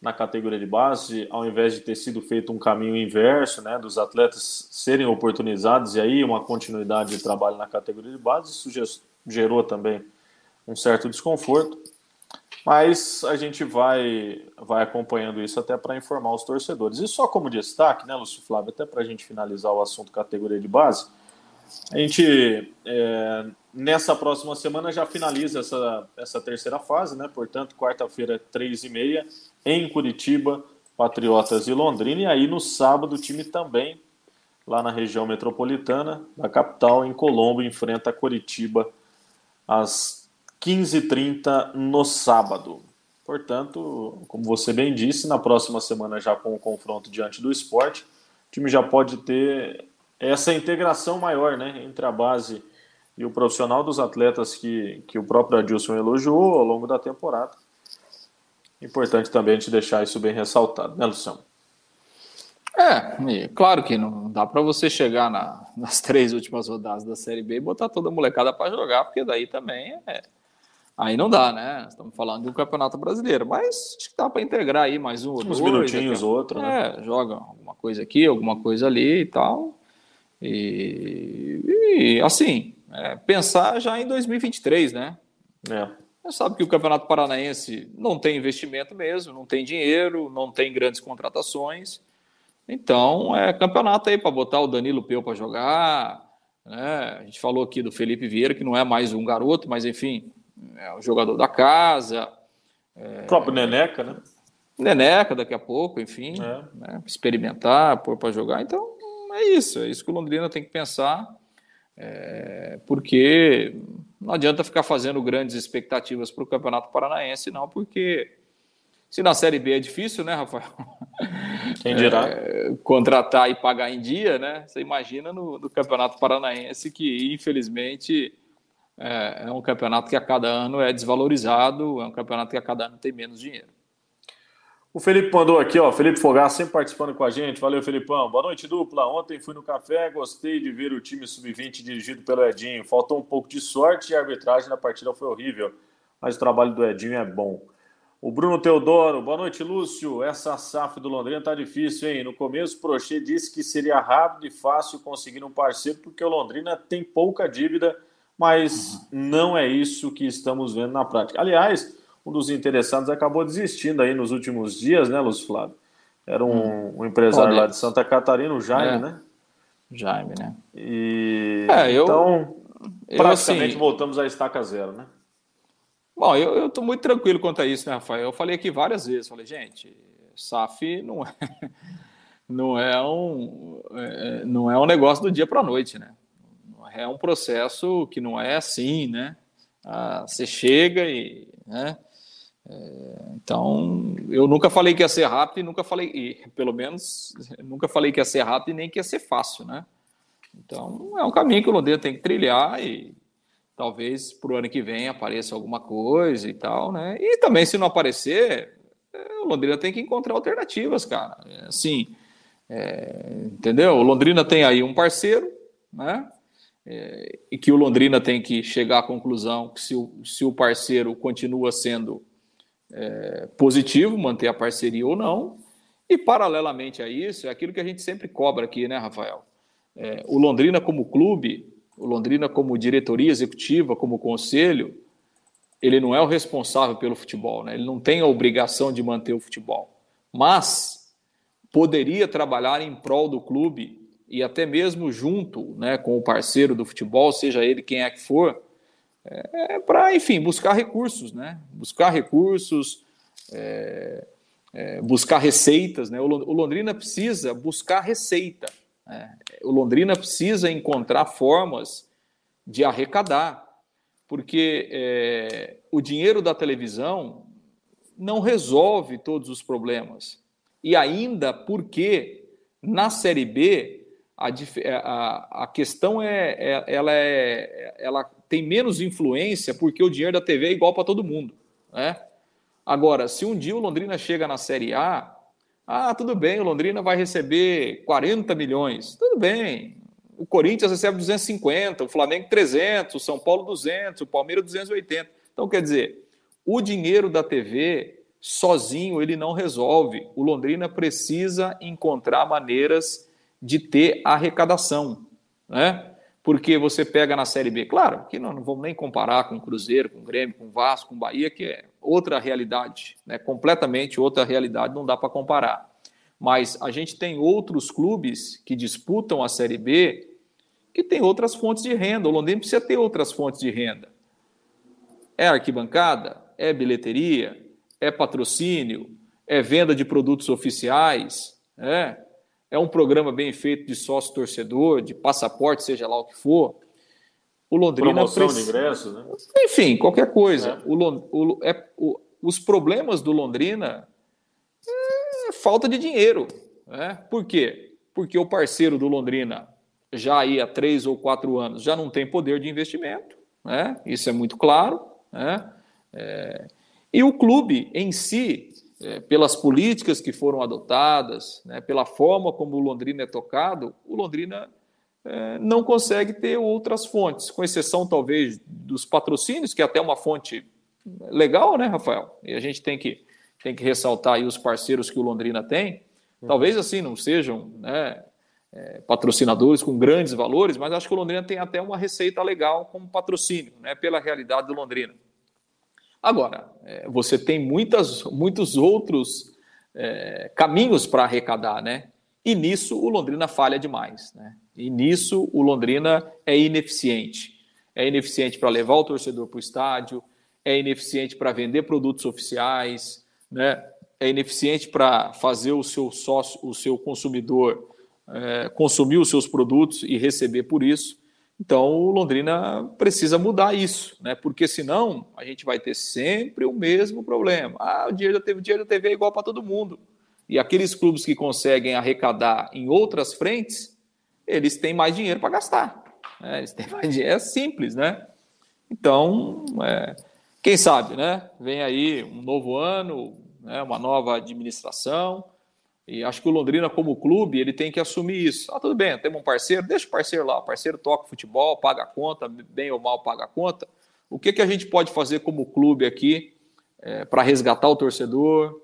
na categoria de base, ao invés de ter sido feito um caminho inverso, né, dos atletas serem oportunizados e aí uma continuidade de trabalho na categoria de base, isso gerou também um certo desconforto. Mas a gente vai, vai acompanhando isso até para informar os torcedores. E só como destaque, né, Lúcio Flávio, até para a gente finalizar o assunto categoria de base, a gente, é, nessa próxima semana, já finaliza essa, essa terceira fase, né? Portanto, quarta-feira, três e meia, em Curitiba, Patriotas e Londrina. E aí, no sábado, o time também, lá na região metropolitana da capital, em Colombo, enfrenta Curitiba às 15h30 no sábado. Portanto, como você bem disse, na próxima semana, já com o confronto diante do esporte, o time já pode ter essa integração maior né, entre a base e o profissional dos atletas que, que o próprio Adilson elogiou ao longo da temporada. Importante também a gente deixar isso bem ressaltado, né, Luciano? É, claro que não dá para você chegar na, nas três últimas rodadas da Série B e botar toda a molecada para jogar, porque daí também é. Aí não dá, né? Estamos falando de um campeonato brasileiro, mas acho que dá para integrar aí mais um ou Uns dois. minutinhos, outro, né? É, joga alguma coisa aqui, alguma coisa ali e tal. E, e assim, é, pensar já em 2023, né? É. Você sabe que o Campeonato Paranaense não tem investimento mesmo, não tem dinheiro, não tem grandes contratações. Então, é campeonato aí para botar o Danilo Peu para jogar. Né? A gente falou aqui do Felipe Vieira, que não é mais um garoto, mas enfim, é o jogador da casa. É... O próprio Neneca, né? Neneca daqui a pouco, enfim, é. né? experimentar, pôr para jogar. Então, é isso, é isso que o Londrina tem que pensar, é, porque não adianta ficar fazendo grandes expectativas para o Campeonato Paranaense, não, porque se na Série B é difícil, né, Rafael? Quem dirá? É, contratar e pagar em dia, né? Você imagina no, no Campeonato Paranaense que, infelizmente, é, é um campeonato que a cada ano é desvalorizado, é um campeonato que a cada ano tem menos dinheiro. O Felipe mandou aqui, ó. Felipe Fogar sempre participando com a gente. Valeu, Felipão. Boa noite, dupla. Ontem fui no café, gostei de ver o time sub-20 dirigido pelo Edinho. Faltou um pouco de sorte e a arbitragem na partida foi horrível. Mas o trabalho do Edinho é bom. O Bruno Teodoro, boa noite, Lúcio. Essa SAF do Londrina tá difícil, hein? No começo, o Prochê disse que seria rápido e fácil conseguir um parceiro, porque o Londrina tem pouca dívida, mas não é isso que estamos vendo na prática. Aliás, um dos interessados acabou desistindo aí nos últimos dias, né, Lúcio Flávio? Era um, hum. um empresário lá de Santa Catarina, o Jaime, é. né? Jaime, né? E é, eu, então, eu, praticamente assim, voltamos à estaca zero, né? Bom, eu estou muito tranquilo quanto a isso, né, Rafael? Eu falei aqui várias vezes, falei, gente, SAF não é, (laughs) não é um, é, não é um negócio do dia para a noite, né? É um processo que não é assim, né? Ah, você chega e, né? É, então, eu nunca falei que ia ser rápido e nunca falei, e, pelo menos, nunca falei que ia ser rápido e nem que ia ser fácil, né? Então, é um caminho que o Londrina tem que trilhar e talvez para o ano que vem apareça alguma coisa e tal, né? E também, se não aparecer, é, o Londrina tem que encontrar alternativas, cara. É, assim, é, entendeu? O Londrina tem aí um parceiro, né? É, e que o Londrina tem que chegar à conclusão que se o, se o parceiro continua sendo é, positivo, manter a parceria ou não. E, paralelamente a isso, é aquilo que a gente sempre cobra aqui, né, Rafael? É, o Londrina, como clube, o Londrina, como diretoria executiva, como conselho, ele não é o responsável pelo futebol, né? ele não tem a obrigação de manter o futebol. Mas poderia trabalhar em prol do clube e até mesmo junto né, com o parceiro do futebol, seja ele quem é que for, é, para, enfim, buscar recursos, né? Buscar recursos, é, é, buscar receitas, né? O Londrina precisa buscar receita. Né? O Londrina precisa encontrar formas de arrecadar, porque é, o dinheiro da televisão não resolve todos os problemas. E ainda porque na Série B a, a, a questão é, é, ela é ela tem menos influência porque o dinheiro da TV é igual para todo mundo. Né? Agora, se um dia o Londrina chega na Série A, ah, tudo bem, o Londrina vai receber 40 milhões. Tudo bem. O Corinthians recebe 250, o Flamengo 300, o São Paulo 200, o Palmeiras 280. Então, quer dizer, o dinheiro da TV sozinho ele não resolve. O Londrina precisa encontrar maneiras de ter arrecadação, né? Porque você pega na Série B, claro, que não, não vamos nem comparar com o Cruzeiro, com o Grêmio, com o Vasco, com o Bahia, que é outra realidade, né? completamente outra realidade, não dá para comparar. Mas a gente tem outros clubes que disputam a Série B que tem outras fontes de renda. O Londrina precisa ter outras fontes de renda. É arquibancada, é bilheteria, é patrocínio, é venda de produtos oficiais, é, é um programa bem feito de sócio torcedor, de passaporte, seja lá o que for. O Londrina Promoção precisa... de ingressos, né? Enfim, qualquer coisa. É. O, o, é, o, os problemas do Londrina é falta de dinheiro. Né? Por quê? Porque o parceiro do Londrina já aí há três ou quatro anos já não tem poder de investimento, né? isso é muito claro. Né? É... E o clube em si, é, pelas políticas que foram adotadas, né, pela forma como o Londrina é tocado, o Londrina é, não consegue ter outras fontes, com exceção talvez dos patrocínios, que é até uma fonte legal, né, Rafael? E a gente tem que, tem que ressaltar aí os parceiros que o Londrina tem. Talvez assim não sejam né, é, patrocinadores com grandes valores, mas acho que o Londrina tem até uma receita legal como patrocínio, né, pela realidade do Londrina. Agora, é, você tem muitas, muitos outros é, caminhos para arrecadar, né? E nisso o Londrina falha demais, né? E nisso o Londrina é ineficiente. É ineficiente para levar o torcedor para o estádio, é ineficiente para vender produtos oficiais, né? É ineficiente para fazer o seu sócio, o seu consumidor é, consumir os seus produtos e receber por isso. Então, o Londrina precisa mudar isso, né? Porque senão a gente vai ter sempre o mesmo problema. Ah, o dinheiro da TV, dinheiro da TV é igual para todo mundo. E aqueles clubes que conseguem arrecadar em outras frentes, eles têm mais dinheiro para gastar. Né? Eles têm mais dinheiro, é simples, né? Então, é, quem sabe, né? Vem aí um novo ano, né? uma nova administração e acho que o Londrina, como clube, ele tem que assumir isso. Ah, tudo bem, temos um parceiro, deixa o parceiro lá. O parceiro toca futebol, paga a conta, bem ou mal paga a conta. O que, que a gente pode fazer como clube aqui é, para resgatar o torcedor,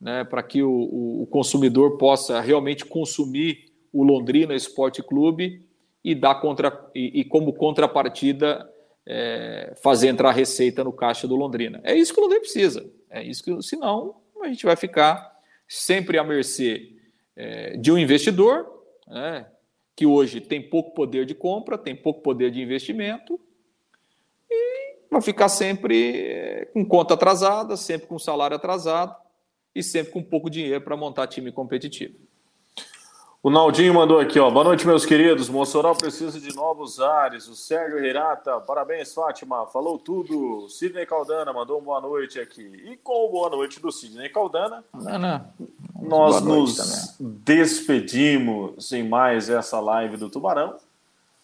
né, para que o, o, o, consumidor possa realmente consumir o Londrina Esporte Clube e dar contra e, e como contrapartida é, fazer entrar receita no caixa do Londrina. É isso que o Londrina precisa. É isso que, senão a gente vai ficar sempre à mercê é, de um investidor, né, que hoje tem pouco poder de compra, tem pouco poder de investimento, e vai ficar sempre é, com conta atrasada, sempre com salário atrasado e sempre com pouco dinheiro para montar time competitivo. O Naldinho mandou aqui, ó. Boa noite, meus queridos. Mossoró precisa de novos ares. O Sérgio Hirata, parabéns, Fátima. Falou tudo. Sidney Caldana mandou uma boa noite aqui. E com boa noite do Sidney Caldana, não, não. nós nos também. despedimos em mais essa live do Tubarão.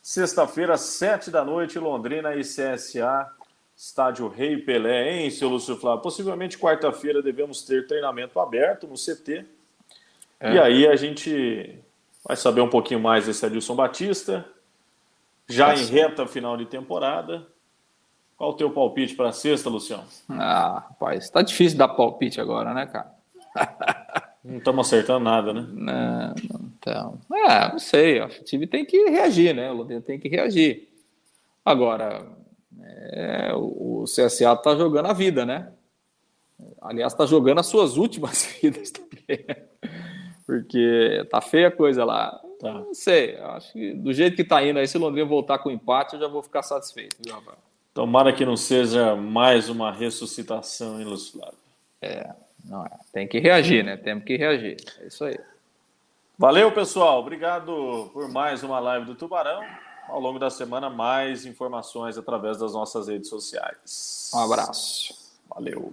Sexta-feira, sete da noite, Londrina e CSA, estádio Rei Pelé, hein, seu Lúcio Flávio? Possivelmente quarta-feira devemos ter treinamento aberto no CT. É. E aí a gente vai saber um pouquinho mais desse Adilson Batista. Já Nossa. em reta final de temporada. Qual o teu palpite para sexta, Luciano? Ah, rapaz, tá difícil dar palpite agora, né, cara? (laughs) Não estamos acertando nada, né? Não, não então. É, não sei. O time tem que reagir, né? O Londrina tem que reagir. Agora, é, o CSA tá jogando a vida, né? Aliás, está jogando as suas últimas (laughs) vidas também. Porque tá feia a coisa lá. Tá. Não sei, acho que do jeito que tá indo aí, se o Londrina voltar com empate, eu já vou ficar satisfeito, viu? Tomara que não seja mais uma ressuscitação, hein, Lúcio É, não é. Tem que reagir, né? Temos que reagir. É isso aí. Valeu, pessoal. Obrigado por mais uma live do Tubarão. Ao longo da semana, mais informações através das nossas redes sociais. Um abraço. Valeu.